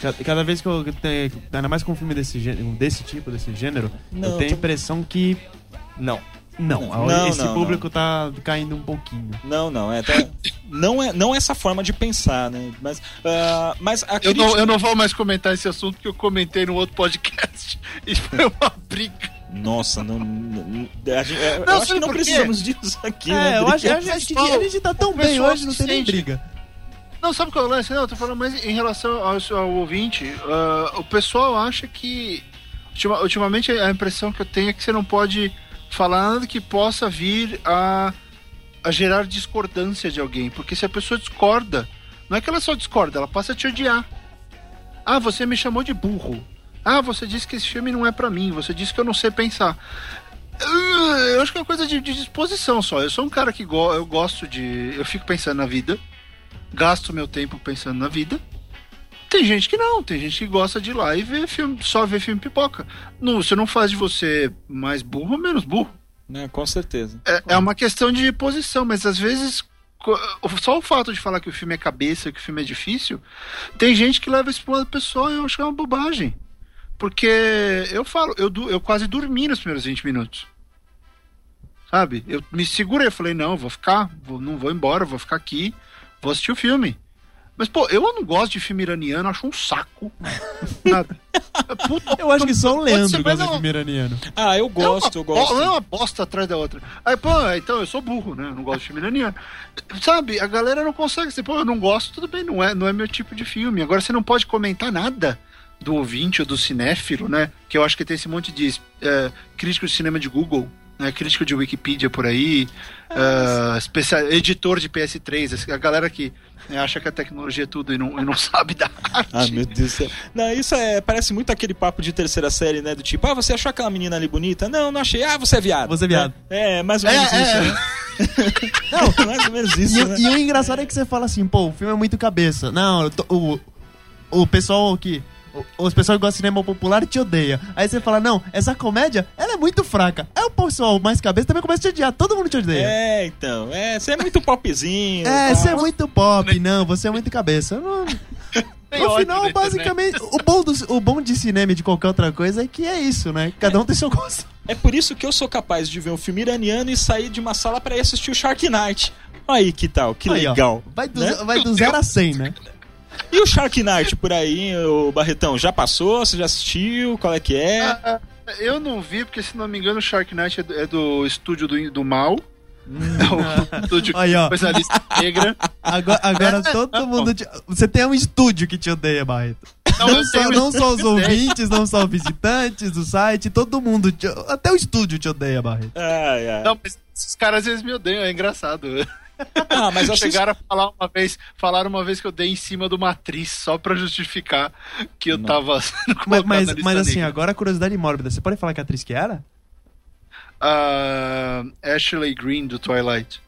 Cada, cada vez que eu tenho. Ainda mais com um filme desse, gênero, desse tipo, desse gênero, Não, eu tenho a tô- impressão que. Não. Não, a- Não, esse não, público tá caindo um pouquinho. Não, não, é até- não é não essa forma de pensar, né? Mas, ah, mas a Eu não, crítica- eu não vou mais comentar esse assunto que eu comentei no outro podcast. E foi uma briga. Nossa, não, não- a gente- é, eu Não, acho que não precisamos disso aqui, né? É, eu Adri? acho, eu acho que a gente tá tão bem hoje, não tem nem briga. Não, sabe qual é o lance? Não, eu tô falando mais em relação ao, ao ouvinte. ah, o pessoal acha que. ultima- ultimamente a impressão que eu tenho é que você não pode falar nada que possa vir a, a gerar discordância de alguém. Porque se a pessoa discorda, não é que ela só discorda, ela passa a te odiar. Ah, você me chamou de burro. Ah, você disse que esse filme não é pra mim. Você disse que eu não sei pensar. Ah, Eu acho que é uma coisa de, de disposição só. Eu sou um cara que go eu gosto de. Eu fico pensando na vida gasto meu tempo pensando na vida. Tem gente que não, tem gente que gosta de ir lá e ver filme, só ver filme pipoca. Não, isso não faz de você mais burro ou menos burro. Né, com certeza. É, é uma questão de posição, mas às vezes só o fato de falar que o filme é cabeça, que o filme é difícil, tem gente que leva isso pro lado pessoal e eu acho que é uma bobagem. Porque eu falo, eu, eu quase dormi nos primeiros 20 minutos. sabe? Eu me segurei, falei, não, vou ficar, vou- não vou embora, vou ficar aqui, vou assistir o filme. Mas, pô, eu não gosto de filme iraniano, acho um saco. Sabe? Puta, Eu acho que só o Leandro gosta de filme iraniano. Ah, eu gosto, é eu gosto. É uma bosta atrás da outra. Aí, pô, então eu sou burro, né? Eu não gosto de filme iraniano. Sabe, a galera não consegue. Você, pô, eu não gosto, tudo bem, não é, não é meu tipo de filme. Agora você não pode comentar nada do ouvinte ou do cinéfilo, né? Que eu acho que tem esse monte de é, crítico de cinema de Google. Né, crítico de Wikipedia por aí, é, especial, editor de PS3, essa- a galera que né, acha que a tecnologia é tudo e não, e não sabe da arte. Ah, meu Deus do céu. Não, isso é, parece muito aquele papo de terceira série, né? Do tipo, ah, você achou aquela menina ali bonita? Não, não achei. Ah, você é viado. Você é viado. É, é mais ou É, menos é, isso, é. né? Não, mais ou menos isso, E, né? o- e o engraçado é que você fala assim, pô, o filme é muito cabeça. Não, eu tô- o, o pessoal que. Os pessoal que gostam de cinema popular te odeia. Aí você fala, não, essa comédia, ela é muito fraca. Aí o pessoal mais cabeça também começa a te odiar. Todo mundo te odeia. É, então. É, você é muito popzinho. É, você é muito pop, não, você é muito cabeça. Não- no final, basicamente, o bom, do, o bom de cinema e de qualquer outra coisa é que é isso, né? Cada um tem seu gosto. É por isso que eu sou capaz de ver um filme iraniano e sair de uma sala pra ir assistir o Shark Night. Aí, que tal? Que Aí, ó, legal. vai do, né? vai do 0 a 100, né? E o Shark Night por aí, o Barretão, já passou? Você já assistiu? Qual é que é? Ah, Eu não vi, porque se não me engano, o Shark Knight é do, é do estúdio do, do mal. É o estúdio Aí, ó. lista negra. Agora, agora É, todo não. mundo. te- Você tem um estúdio que te odeia, Barreto. Não, Não só, não só os ouvintes, não só os visitantes do site, todo mundo. te- até o estúdio te odeia, Barreto. Ai, ai. Não, mas esses caras eles me odeiam, é engraçado. Ah, mas assiste- Chegaram a falar uma vez, falaram uma vez que eu dei em cima de uma atriz só pra justificar que eu Não. tava sendo Mas, mas, mas assim, negra. agora a curiosidade mórbida. Você pode falar que a atriz que era? Ah, Ashley Green do Twilight.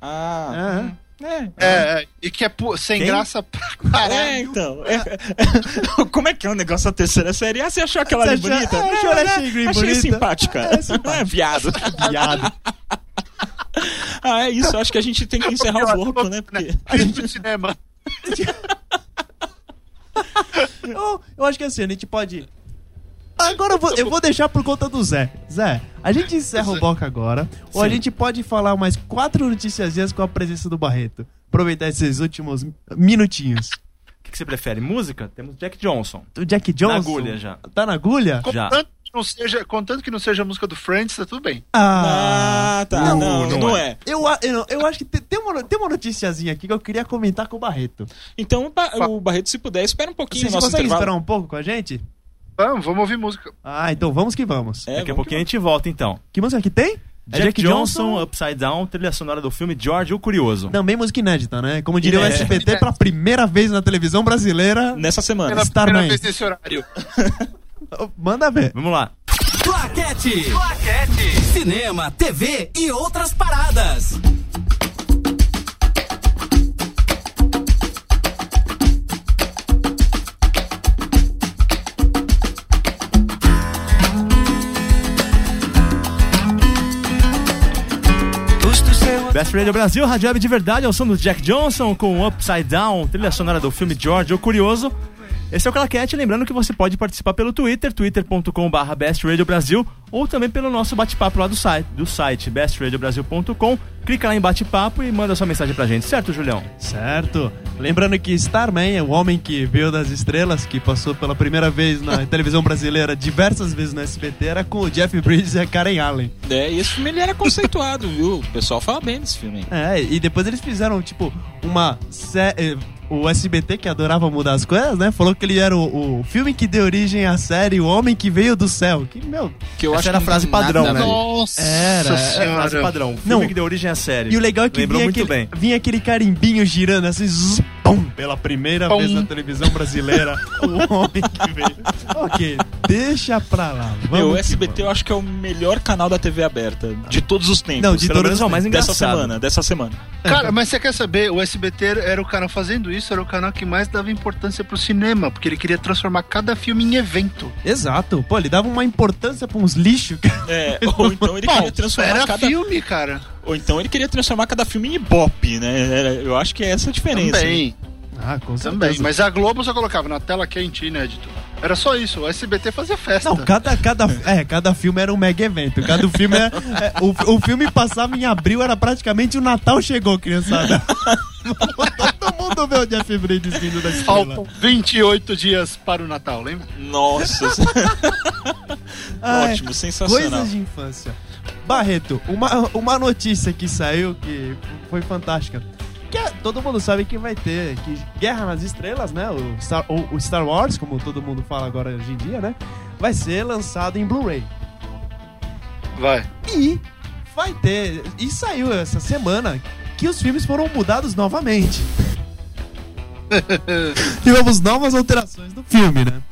Ah, é. É, é, e que é pu- sem Quem? graça pra É, caralho. então. É- Como é que é o negócio da terceira série? Ah, você achou aquela Você ali achou- bonita? é, Não, achou a? Ashley Green Achei bonita? simpática. É, simpática. É, viado. Viado. Ah, é isso. Acho que a gente tem que encerrar o bloco, né? Porque... Crítico de cinema. eu, eu acho que assim, a gente pode. Agora eu vou, eu vou deixar por conta do Zé. Zé, a gente encerra o bloco agora. Ou a gente pode falar mais quatro noticiazinhas com a presença do Barreto. Aproveitar esses últimos minutinhos. O que, que você prefere? Música? Temos Jack Johnson. O Jack Johnson. Na agulha já. Tá na agulha? Já. Contanto que, não seja, contanto que não seja a música do Friends, tá tudo bem. Ah. Ah, tá. Não, Não, não, não é. Eu, a- eu, eu acho que tem, uma, tem uma noticiazinha aqui que eu queria comentar com o Barreto. Então, ba- o Barreto, se puder, espera um pouquinho Vocês nosso conseguem intervalo. esperar um pouco com a gente? Vamos, vamos ouvir música. Ah, então vamos que vamos. É, Daqui a pouquinho a gente volta então. Que música que tem? É Jack, Johnson, Upside Down, trilha sonora do filme George o Curioso. Também música inédita, né? Como diria o É. SBT, pela primeira vez na televisão brasileira. Nessa semana. Pela Starman. primeira vez nesse horário. Manda ver. Vamos lá. Claquete. Claquete. Cinema, TV e outras paradas. Best Radio Brasil, Rádio Web de verdade, ao som do Jack Johnson com Upside Down, trilha sonora do filme George o Curioso. Esse é o Claquete, lembrando que você pode participar pelo Twitter, twitter.com.br Best Radio Brasil, ou também pelo nosso bate-papo lá do site, do site bestradiobrasil.com. Clica lá em bate-papo e manda sua mensagem pra gente, certo, Julião? Certo. Lembrando que Starman é o homem que veio das estrelas, que passou pela primeira vez na televisão brasileira, diversas vezes no SBT, era com o Jeff Bridges e a Karen Allen. É, e esse filme ele era conceituado, viu? O pessoal fala bem desse filme. É, e depois eles fizeram, tipo, uma série. O SBT, que adorava mudar as coisas, né? Falou que ele era o, o filme que deu origem à série O Homem que Veio do Céu. Que, meu. Que eu acho era a frase padrão, nada né? Nossa Era, É a frase padrão. Filme Não. que deu origem à série. E o legal é que Lembrou vinha muito aquele, bem. vinha aquele carimbinho girando assim, zzz, pum, pela primeira Pum. vez na televisão brasileira. o homem que veio. Ok, deixa pra lá. Vamos Meu, o SBT eu acho que é o melhor canal da TV aberta de todos os tempos. Não, de Pelo todas menos é o mais dessa semana, dessa semana. Cara, mas você quer saber? O SBT era o canal fazendo isso, era o canal que mais dava importância pro cinema, porque ele queria transformar cada filme em evento. Exato. Pô, ele dava uma importância pra uns lixos. É, ou então ele Bom, queria transformar era cada filme, cara. ou então ele queria transformar cada filme em ibope, né? Eu acho que é essa a diferença. Também, Ah, com também. certeza. Mas a Globo só colocava na tela quente, inédito. Era só isso. O SBT fazia festa. Não, cada, cada, é, cada filme era um mega evento. Cada filme é, é, o, o filme passava em abril, era praticamente o Natal chegou, criançada. Todo mundo vê o Jeff Bridges vindo da. Faltam 28 dias para o Natal, lembra? Nossa, Ai, ótimo, sensacional. Coisas de infância. Barreto, uma, uma notícia que saiu que foi fantástica. Que é- todo mundo sabe que vai ter que Guerra nas Estrelas, né? O Star, o, o Star Wars, como todo mundo fala agora hoje em dia, né? Vai ser lançado em Blu-ray. Vai. E vai ter. E saiu essa semana que os filmes foram mudados novamente. Tivemos novas alterações do filme, né?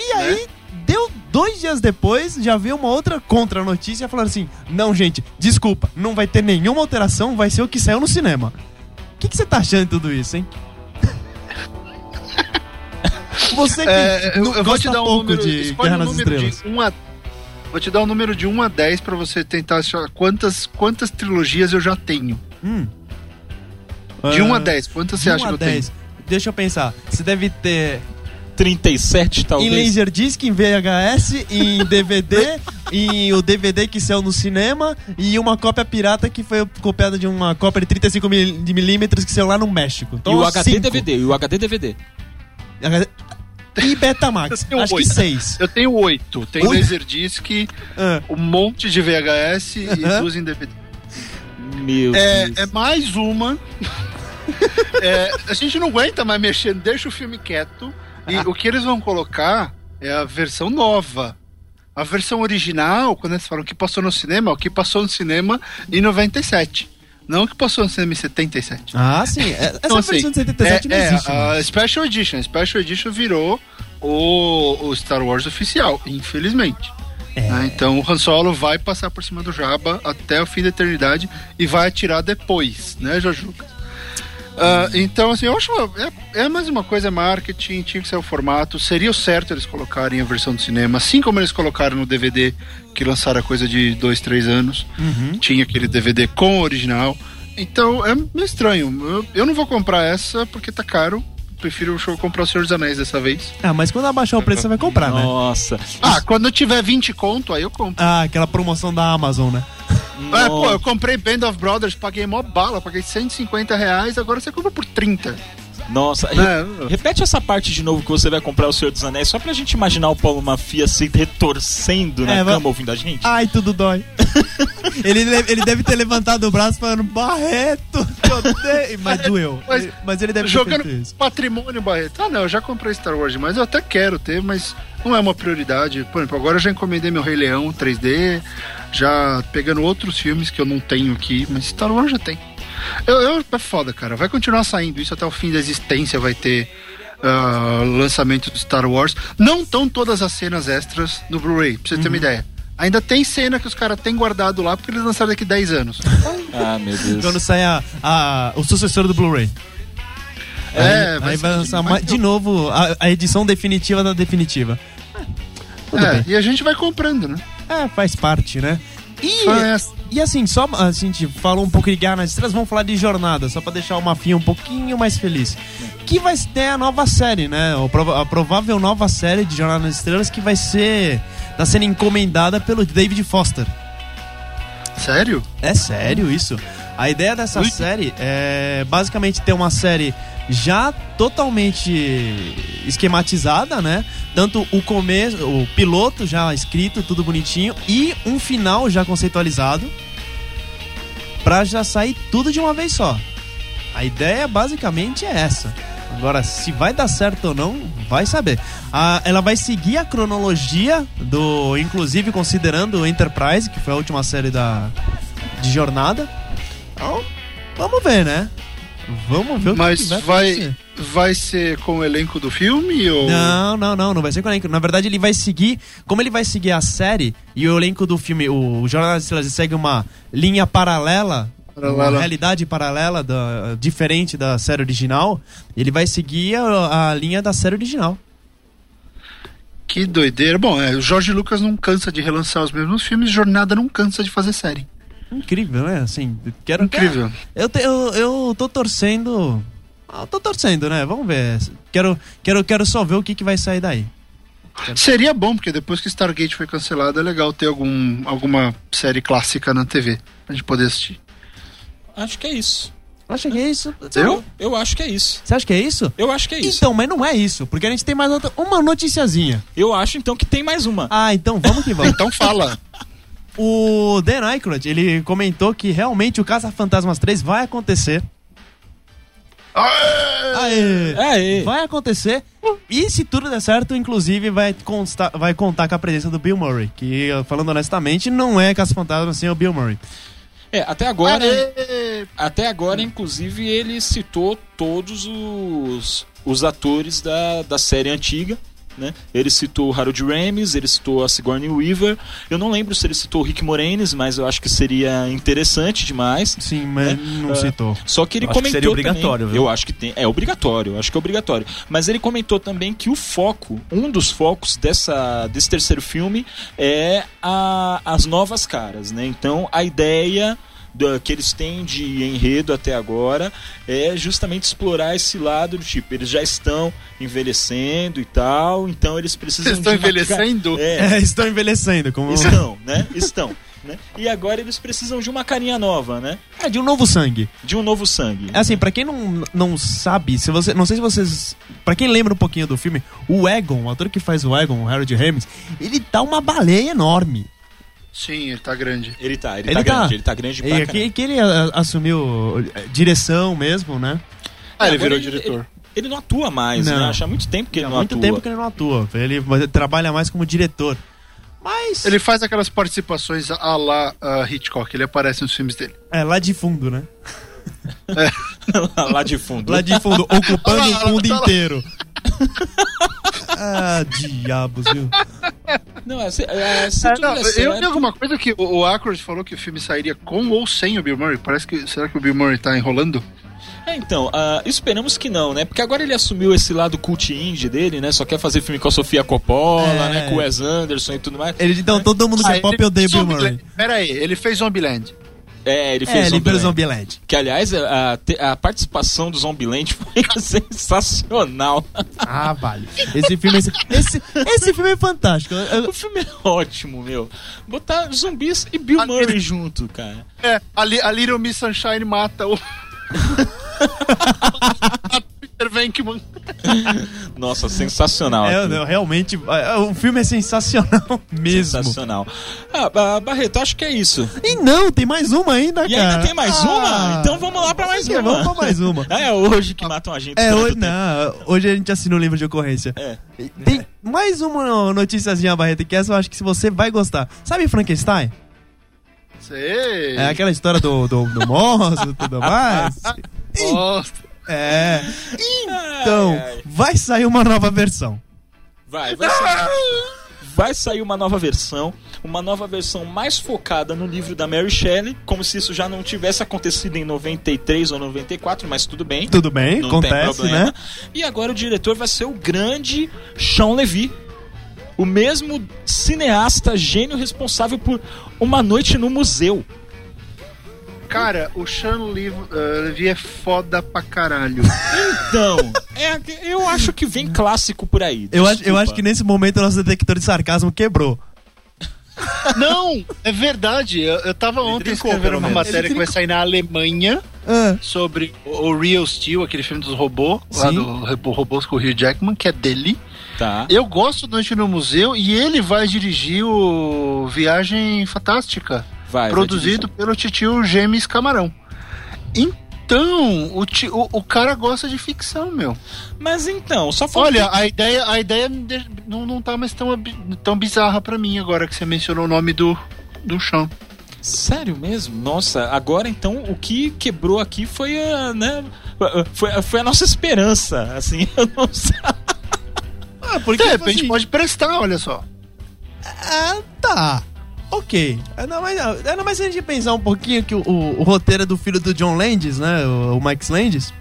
E aí, deu dois dias depois, já veio uma outra contra-notícia falando assim: não, gente, desculpa, não vai ter nenhuma alteração, vai ser o que saiu no cinema. O que que você tá achando de tudo isso, hein? Você que É, eu, eu vou te dar um pouco número, de Guerra nas Estrelas. de 1 a Vou te dar um número de 1 a 10 pra você tentar achar quantas quantas trilogias eu já tenho. Hum. De 1 a Ah, 10, quantas você acha 1 a que eu tenho? 10. Deixa eu pensar. Você deve ter 37, em talvez. Laserdisc, em VHS, em DVD, em o DVD que saiu no cinema e uma cópia pirata que foi copiada de uma cópia de 35 mil- de milímetros que saiu lá no México. E Então, o HD cinco. DVD, e o HD DVD. E Betamax. Eu tenho Acho que oito. 6. Eu tenho 8. Tem Oito? Laserdisc, um monte de VHS e Aham. duas em DVD. Meu É, Deus. é mais uma. É, a gente não aguenta mais mexer, deixa o filme quieto. E o que eles vão colocar é a versão nova. A versão original, quando eles falam que passou no cinema, é o que passou no cinema em 97. Não o que passou no cinema em 77. Ah, sim. É- Essa Então, versão assim, de 77 é, não é, existe. a mais. Special Edition. A Special Edition virou o, o Star Wars oficial, infelizmente. É. né? Então o Han Solo vai passar por cima do Jabba até o fim da eternidade e vai atirar depois, né, Jorge Lucas? Ah, então, assim, eu acho. É, é mais uma coisa, é marketing, tinha que ser o formato. Seria o certo eles colocarem a versão do cinema, assim como eles colocaram no DVD, que lançaram a coisa de dois, três anos. Uhum. Tinha aquele DVD com o original. Então, é meio estranho. Eu, eu não vou comprar essa porque tá caro. Prefiro comprar o Senhor dos Anéis dessa vez. Ah, mas quando abaixar o preço você vai comprar, né? Nossa. Ah, quando tiver 20 conto, aí eu compro. Ah, aquela promoção da Amazon, né? É, pô, eu comprei Band of Brothers, paguei mó bala, paguei 150 reais, agora você compra por 30. Nossa, re- É. repete essa parte de novo que você vai comprar o Senhor dos Anéis, só pra gente imaginar o Paulo Mafia se retorcendo na É, cama ouvindo a gente. Ai, tudo dói. ele, ele deve ter levantado o braço falando, Barreto. Mas doeu. Mas- Ele- Mas ele deve ter Jogando feito isso. patrimônio, Barreto. Ah, não, eu já comprei Star Wars demais, eu até quero ter, mas não é uma prioridade. Por exemplo, agora eu já encomendei meu Rei Leão 3D, já pegando outros filmes que eu não tenho aqui, mas Star Wars já tem. Eu, eu- é foda, cara. Vai continuar saindo isso até o fim da existência, vai ter ah, lançamento do Star Wars. Não estão todas as cenas extras no Blu-ray, pra você ter uma ideia. Ainda tem cena que os caras têm guardado lá porque eles lançaram daqui 10 anos. Ah, meu Deus. Quando sair a, a- o sucessor do Blu-ray. É, aí, vai aí vai lançar mais- de novo a, a edição definitiva da definitiva. Tudo É, bem. e a gente vai comprando, né? É, faz parte, né? E, e assim, só a gente falou um pouco de Guerra nas Estrelas, vamos falar de Jornada, só pra deixar o Mafinha um pouquinho mais feliz. Que vai ter a nova série, né? A provável nova série de Jornada nas Estrelas que vai ser. tá sendo encomendada pelo David Foster. Sério? É sério isso? A ideia dessa Ui. série é basicamente ter uma série já totalmente esquematizada, né? Tanto o começo, o piloto já escrito, tudo bonitinho, e um final já conceitualizado pra já sair tudo de uma vez só. A ideia basicamente é essa. Agora, se vai dar certo ou não, vai saber. Ela vai seguir a cronologia do, inclusive considerando o Enterprise, que foi a última série da de jornada. Então, vamos ver, né? Vamos ver o que Mas que vai, vai, vai ser com o elenco do filme ou. Não, não, não, não vai ser com o elenco. Na verdade, ele vai seguir. Como ele vai seguir a série e o elenco do filme, o Jornal das Estrelas, segue uma linha paralela. Uma Paralela. realidade paralela, da, diferente da série original. Ele vai seguir a, a linha da série original. Que doideira. Bom, é, o Jorge Lucas não cansa de relançar os mesmos filmes, Jornada não cansa de fazer série. Incrível, né? Assim, quero. Incrível. Eu, te- eu, eu tô torcendo. ah, Eu tô torcendo, né? Vamos ver. Quero, quero, quero só ver o que, que vai sair daí. Seria bom, porque depois que Stargate foi cancelado, é legal ter algum, alguma série clássica na TV pra gente poder assistir. Acho que é isso. Acha que é isso? Eu? Eu acho que é isso. Você acha que é isso? Eu acho que é isso. Então, mas não é isso, porque a gente tem mais outra, uma noticiazinha. Eu acho então que tem mais uma. Ah, então vamos que vamos. Então fala. O Dan Aykroyd, ele comentou que realmente o Caça Fantasmas 3 vai acontecer. Aê! Aê. Vai acontecer. E se tudo der certo, inclusive vai, constar, vai contar com a presença do Bill Murray. Que, falando honestamente, não é Caça Fantasmas sem o Bill Murray. É, até agora. Aê! Até agora, inclusive, ele citou todos os, os atores da, da série antiga. Né? Ele citou o Harold Ramis, ele citou a Sigourney Weaver. Eu não lembro se ele citou o Rick Moranis, mas eu acho que seria interessante demais. Sim, mas não Ah, citou. Só que ele Eu acho que comentou seria obrigatório, também? Eu acho que tem, é obrigatório, acho que é obrigatório. Mas ele comentou também que o foco, um dos focos dessa desse terceiro filme é a, as novas caras, né? Então a ideia que eles têm de enredo até agora é justamente explorar esse lado do tipo, eles já estão envelhecendo e tal, então eles precisam Vocês estão de uma ca- envelhecendo? É, É, estão envelhecendo. Como... estão, né? Estão. Né? E agora eles precisam de uma carinha nova, né? É, de um novo sangue. De um novo sangue. É assim, pra quem não, não sabe, se você, não sei se vocês. Pra quem lembra um pouquinho do filme, o Egon, o ator que faz o Egon, o Harold Ramis, ele tá uma baleia enorme. Sim, ele tá grande. Ele tá, ele, Ele tá, tá. grande, ele tá grande pra E que, que ele a- assumiu eh, direção mesmo, né? Ah, ele Agora virou diretor. Ele, ele não atua mais, Não. né? Acho há muito tempo que ele Há não muito atua. tempo que ele não atua. Ele trabalha mais como diretor. Mas. Ele faz aquelas participações a lá ah, Hitchcock, ele aparece nos filmes dele. É lá de fundo, né? Lá de fundo. Lá de fundo, ocupando o lá, fundo tá inteiro. ah, diabos, viu? Não, é, se, é, se É, tudo não, der eu certo- li alguma coisa que o, o falou que o filme sairia com ou sem o Bill Murray. Parece que. Será que o Bill Murray tá enrolando? É, então, ah, esperamos que não, né? Porque agora ele assumiu esse lado cult indie dele, né? Só quer fazer filme com a Sofia Coppola, É. né? Com o Wes Anderson e tudo mais. Ele, então, todo mundo que é Ah, pop ele odeia Bill Murray. Pera aí, ele fez Zombieland. É, ele É, fez fez Zombieland. Zombieland. Que, aliás, a, a participação do Zombieland foi sensacional. Ah, vale. Esse filme, esse, esse, esse filme é fantástico. O filme é ótimo, meu. Botar zumbis e Bill Ah, Murray ele- junto, cara. É, a, a Little Miss Sunshine mata o. Peter Venkman. Nossa, sensacional. É, não, realmente, é, o filme é sensacional mesmo. Sensacional. Ah, Ba- Barreto, acho que é isso. E não, tem mais uma ainda, E cara. ainda tem mais Ah, uma? Então vamos lá pra mais uma. Vamos pra mais uma. É hoje que matam a gente. É, hoje, não, hoje a gente assina o livro de ocorrência. É. Tem mais uma noticiazinha, Barreto, que essa eu acho que você vai gostar. Sabe Frankenstein? Sei. É aquela história do, do, do monstro e tudo mais. Nossa. É. Então, Ai, ai. vai sair uma nova versão. Vai, vai sair. Vai sair uma nova versão, uma nova versão mais focada no livro da Mary Shelley, como se isso já não tivesse acontecido em 93 ou 94, mas tudo bem. Tudo bem, acontece, né? E agora o diretor vai ser o grande Sean Levy. O mesmo cineasta gênio responsável por Uma Noite no Museu. Cara, o Sean Lev- uh, Levy é foda pra caralho. Então, é, eu acho que vem clássico por aí. Eu acho, eu acho que nesse momento o nosso detector de sarcasmo quebrou. Não, é verdade. Eu, eu tava ontem trincou, escrevendo uma matéria que vai sair na Alemanha Ah, sobre o, o Real Steel, aquele filme dos robôs, lá Sim. do Ro- robôs com o Hugh Jackman, que é dele. Tá. Eu gosto do Noite no Museu e ele vai dirigir o Viagem Fantástica, Vai, vai produzido pelo titio James Camarão. Então, o, ti- o, o cara gosta de ficção, meu. Mas então, só falta. Olha, a ideia, a ideia não, não tá mais tão, tão bizarra pra mim agora que você mencionou o nome do, do chão. Sério mesmo? Nossa, agora então o que quebrou aqui foi a, né? Foi, foi a nossa esperança, assim, eu não sei. ah, porque De tipo repente assim, pode prestar, olha só. Ah, tá. Ok. É, Não, mas, é, não, mas se a gente pensar um pouquinho que o, o- o roteiro é do filho do John Landis, né? O, o Mike Landis.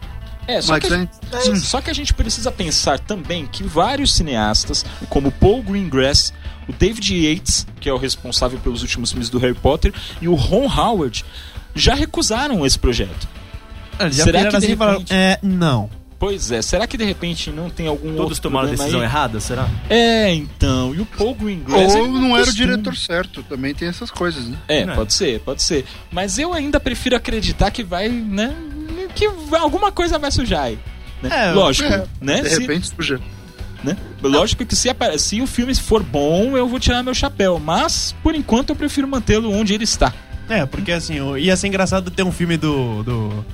É, só que, antes- só- só que a gente precisa pensar também que vários cineastas, como Paul Greengrass, o David Yates, que é o responsável pelos últimos filmes do Harry Potter, e o Ron Howard, já recusaram esse projeto. Eles já Será que assim e falaram, repente- É, não. Pois é, será que de repente não tem algum Todos outro tomaram a decisão aí? errada, será? É, então, e o Paul Greengrass... Ou ele não era o diretor certo, também tem essas coisas, né? É, Né? pode ser, pode ser. Mas eu ainda prefiro acreditar que vai, né? Que alguma coisa vai sujar aí. né? É, Lógico, é, né? De Se- repente suja. né? Lógico que se, apare- se o filme for bom, eu vou tirar meu chapéu. Mas, por enquanto, eu prefiro mantê-lo onde ele está. É, porque assim, ia ser engraçado ter um filme do. do.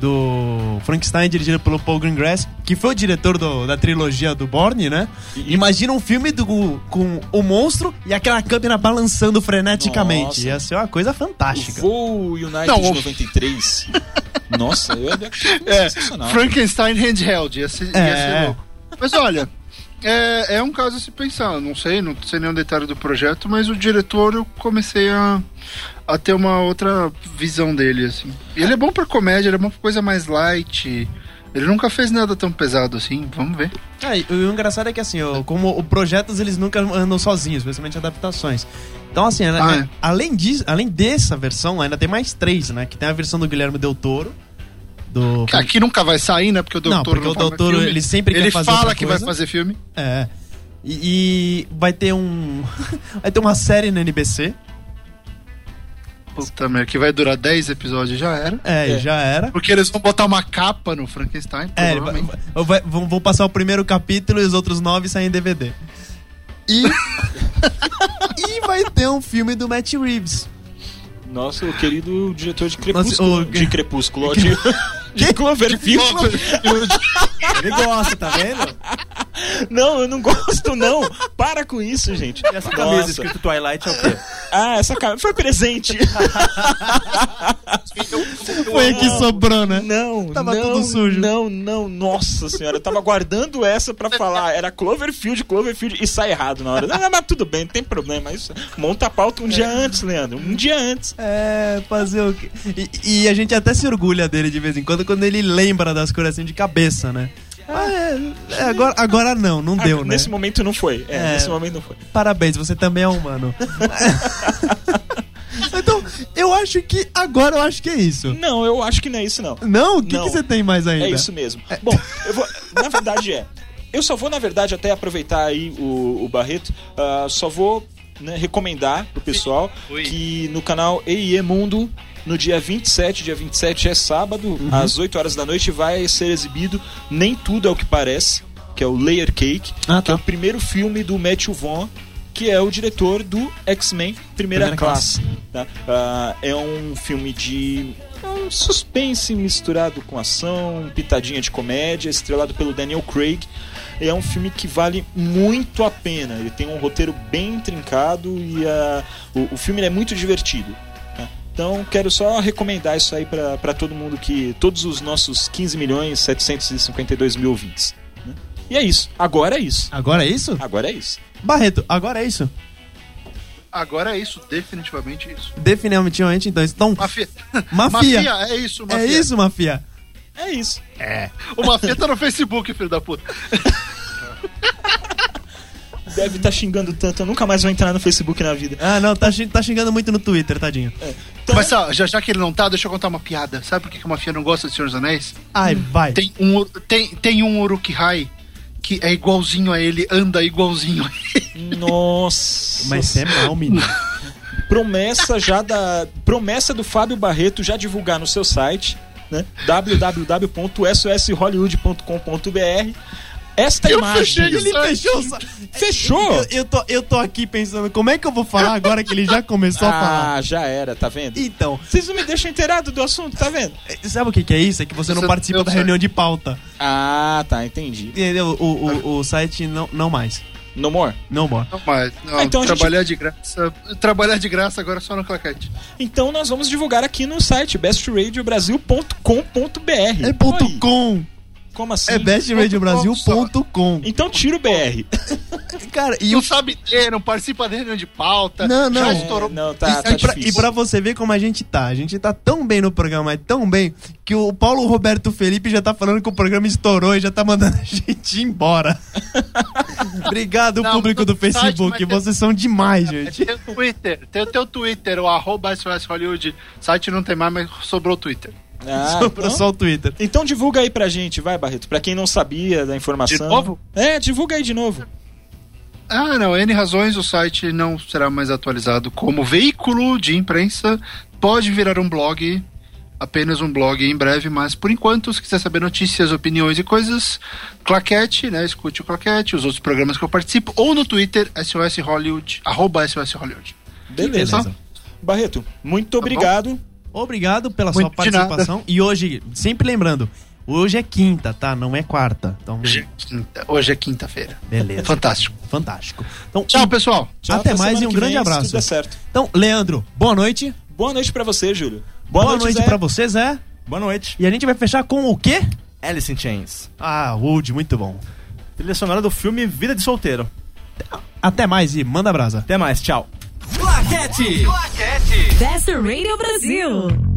Do Frankenstein dirigido pelo Paul Greengrass, que foi o diretor do- da trilogia do Borne, né? E- Imagina um filme do, com o monstro e aquela câmera balançando freneticamente. Nossa. Ia ser uma coisa fantástica. Voo United Não, o- 93. Nossa, eu ia É. Frankenstein handheld, ia ser, ia É. ser louco. Mas olha, é, é um caso a se pensar. Não sei, não sei nenhum detalhe do projeto, mas o diretor eu comecei a, a ter uma outra visão dele, assim. E ele é bom pra comédia, ele é bom pra coisa mais light. Ele nunca fez nada tão pesado assim, vamos ver. É, e o engraçado é que assim, ó, como o projetos eles nunca andam sozinhos, especialmente adaptações. Então assim, né, Ah, né, além disso, além dessa versão, ainda tem mais três, né? Que tem a versão do Guilherme Del Toro, do Que Aqui nunca vai sair, né? Porque o Não, doutor porque o faz Del Toro, filme. ele sempre quer Ele fazer fala outra que coisa. vai fazer filme. É. E, e vai ter um. vai ter uma série na NBC. Puta merda, que vai durar 10 episódios já era. É, É. já era. Porque eles vão botar uma capa no Frankenstein, É, vai- provavelmente. vai- vai- vão, vão passar o primeiro capítulo e os outros nove saem em DVD. E. e vai ter um filme do Matt Reeves. Nossa, o querido diretor de Crepúsculo. Nossa, o- De Crepúsculo, de, de Cloverfield. Ele gosta, tá vendo? Não, eu não gosto, não. Para com isso, gente. E essa camisa Nossa. escrito Twilight é o quê? Ah, essa camisa foi presente. Foi aqui sobrou, né? Não, Tava não, tudo sujo. Não, não, nossa senhora, eu tava guardando essa pra falar. Era Cloverfield, Cloverfield e sai errado na hora. Não, mas tudo bem, não tem problema. Isso, monta a pauta um dia antes, Leandro. Um dia antes. É, fazer o quê? E, e a gente até se orgulha dele de vez em quando, quando ele lembra das coisas assim de cabeça, né? Ah, é, é, agora, agora não, não deu, Ah, né? Nesse momento não foi. É, É. nesse momento não foi. Parabéns, você também é humano. então, eu acho que agora eu acho que é isso. Não, eu acho que não é isso, não. Não? O que, Não. que você tem mais ainda? É isso mesmo. Bom, eu vou, na verdade é. Eu só vou, na verdade, até aproveitar aí o, o Barreto, ah, só vou né, recomendar pro pessoal que no canal EIE Mundo, no dia 27, dia 27 é sábado, às 8 horas da noite, vai ser exibido Nem Tudo é o que Parece, que é o Layer Cake, Ah, que é tá. o primeiro filme do Matthew Vaughn, que é o diretor do X-Men Primeira, Primeira Classe. tá? Ah, é um filme de é um suspense misturado com ação, pitadinha de comédia, estrelado pelo Daniel Craig. É um filme que vale muito a pena. Ele tem um roteiro bem intrincado e ah, o, o filme é muito divertido. Então quero só recomendar isso aí pra pra todo mundo que. Todos os nossos 15 milhões 752 mil ouvintes. né? E é isso. Agora é isso. Agora é isso? Agora é isso. Barreto, agora é isso? Agora é isso, definitivamente isso. Definitivamente, então. Então, Mafia. Mafia. é isso, mafia. é isso, Mafia? É isso. O Mafia tá no Facebook, filho da puta. Deve estar xingando tanto. Eu nunca mais vou entrar no Facebook na vida. Ah, não, tá, tá xingando muito no Twitter, tadinho. Então, Mas ó, já, já que ele não tá, deixa eu contar uma piada. Sabe por que que o Mafia não gosta de Senhor dos Anéis? Ai, vai. Tem um, tem, tem um Uruk-hai que é igualzinho a ele, anda igualzinho a ele. Nossa. Mas você é mal, menino. promessa já da promessa do Fábio Barreto já divulgar no seu site, né? www.soshollywood.com.br. Esta Eu imagem Ele fechou Fechou? Eu, eu tô, eu tô aqui pensando, como é que eu vou falar agora que ele já começou a falar? Ah, já era, tá vendo? Então, Vocês não me deixam inteirado do assunto, tá vendo? sabe o que, que é isso? É que você não Você- participa eu da sei. reunião de pauta. Ah, tá, entendi. Entendeu? O, o, o site não, não mais. No more. Não more. Não, mas não, Ah, então a gente- trabalhar de graça. Trabalhar de graça agora só no claquete. Então nós vamos divulgar aqui no site bestradiobrasil.com.br. É ponto Oi, com. Como assim? É bestradiobrasil.com. Então tira o BR. Cara, e E o não sabe ler, não participa da reunião de pauta. Não, não. Já É, estourou. não, tá, e, tá e pra, e pra você ver como a gente tá. A gente tá tão bem no programa, mas tão bem, que o Paulo Roberto Felipe já tá falando que o programa estourou e já tá mandando a gente embora. Obrigado, Não, público do site, Facebook. Vocês são demais, gente. Tem o Twitter, tem o teu Twitter, o arroba SOS Hollywood. Site não tem mais, mas sobrou o Twitter. Ah, Sobrou então, só o Twitter. então divulga aí pra gente, vai, Barreto. Pra quem não sabia da informação. De novo? É, divulga aí de novo. Ah, não, N razões, o site não será mais atualizado como veículo de imprensa. Pode virar um blog, apenas um blog em breve, mas por enquanto, se quiser saber notícias, opiniões e coisas, Claquete, né? Escute o Claquete, os outros programas que eu participo, ou no Twitter, SOS Hollywood, arroba SOS Hollywood. Beleza. Beleza. Barreto, muito obrigado. Obrigado pela sua Muito nada. participação. E hoje, sempre lembrando, hoje é quinta, tá? Não é quarta. Então, Hoje é quinta- Hoje é quinta-feira. beleza. Fantástico. Fantástico. Então, Tchau, pessoal. Tchau, Até mais e um grande vem, abraço. tudo certo. então, Leandro, boa noite. Boa noite pra você, Júlio. Boa, noite, Zé. pra você, Zé. Boa noite. E a gente vai fechar com o quê? Alice in Chains. Ah, Wood, muito bom. Trilha sonora do filme Vida de Solteiro. Até mais e manda brasa. Até mais, tchau. Claquete. Claquete. Best Radio Brasil.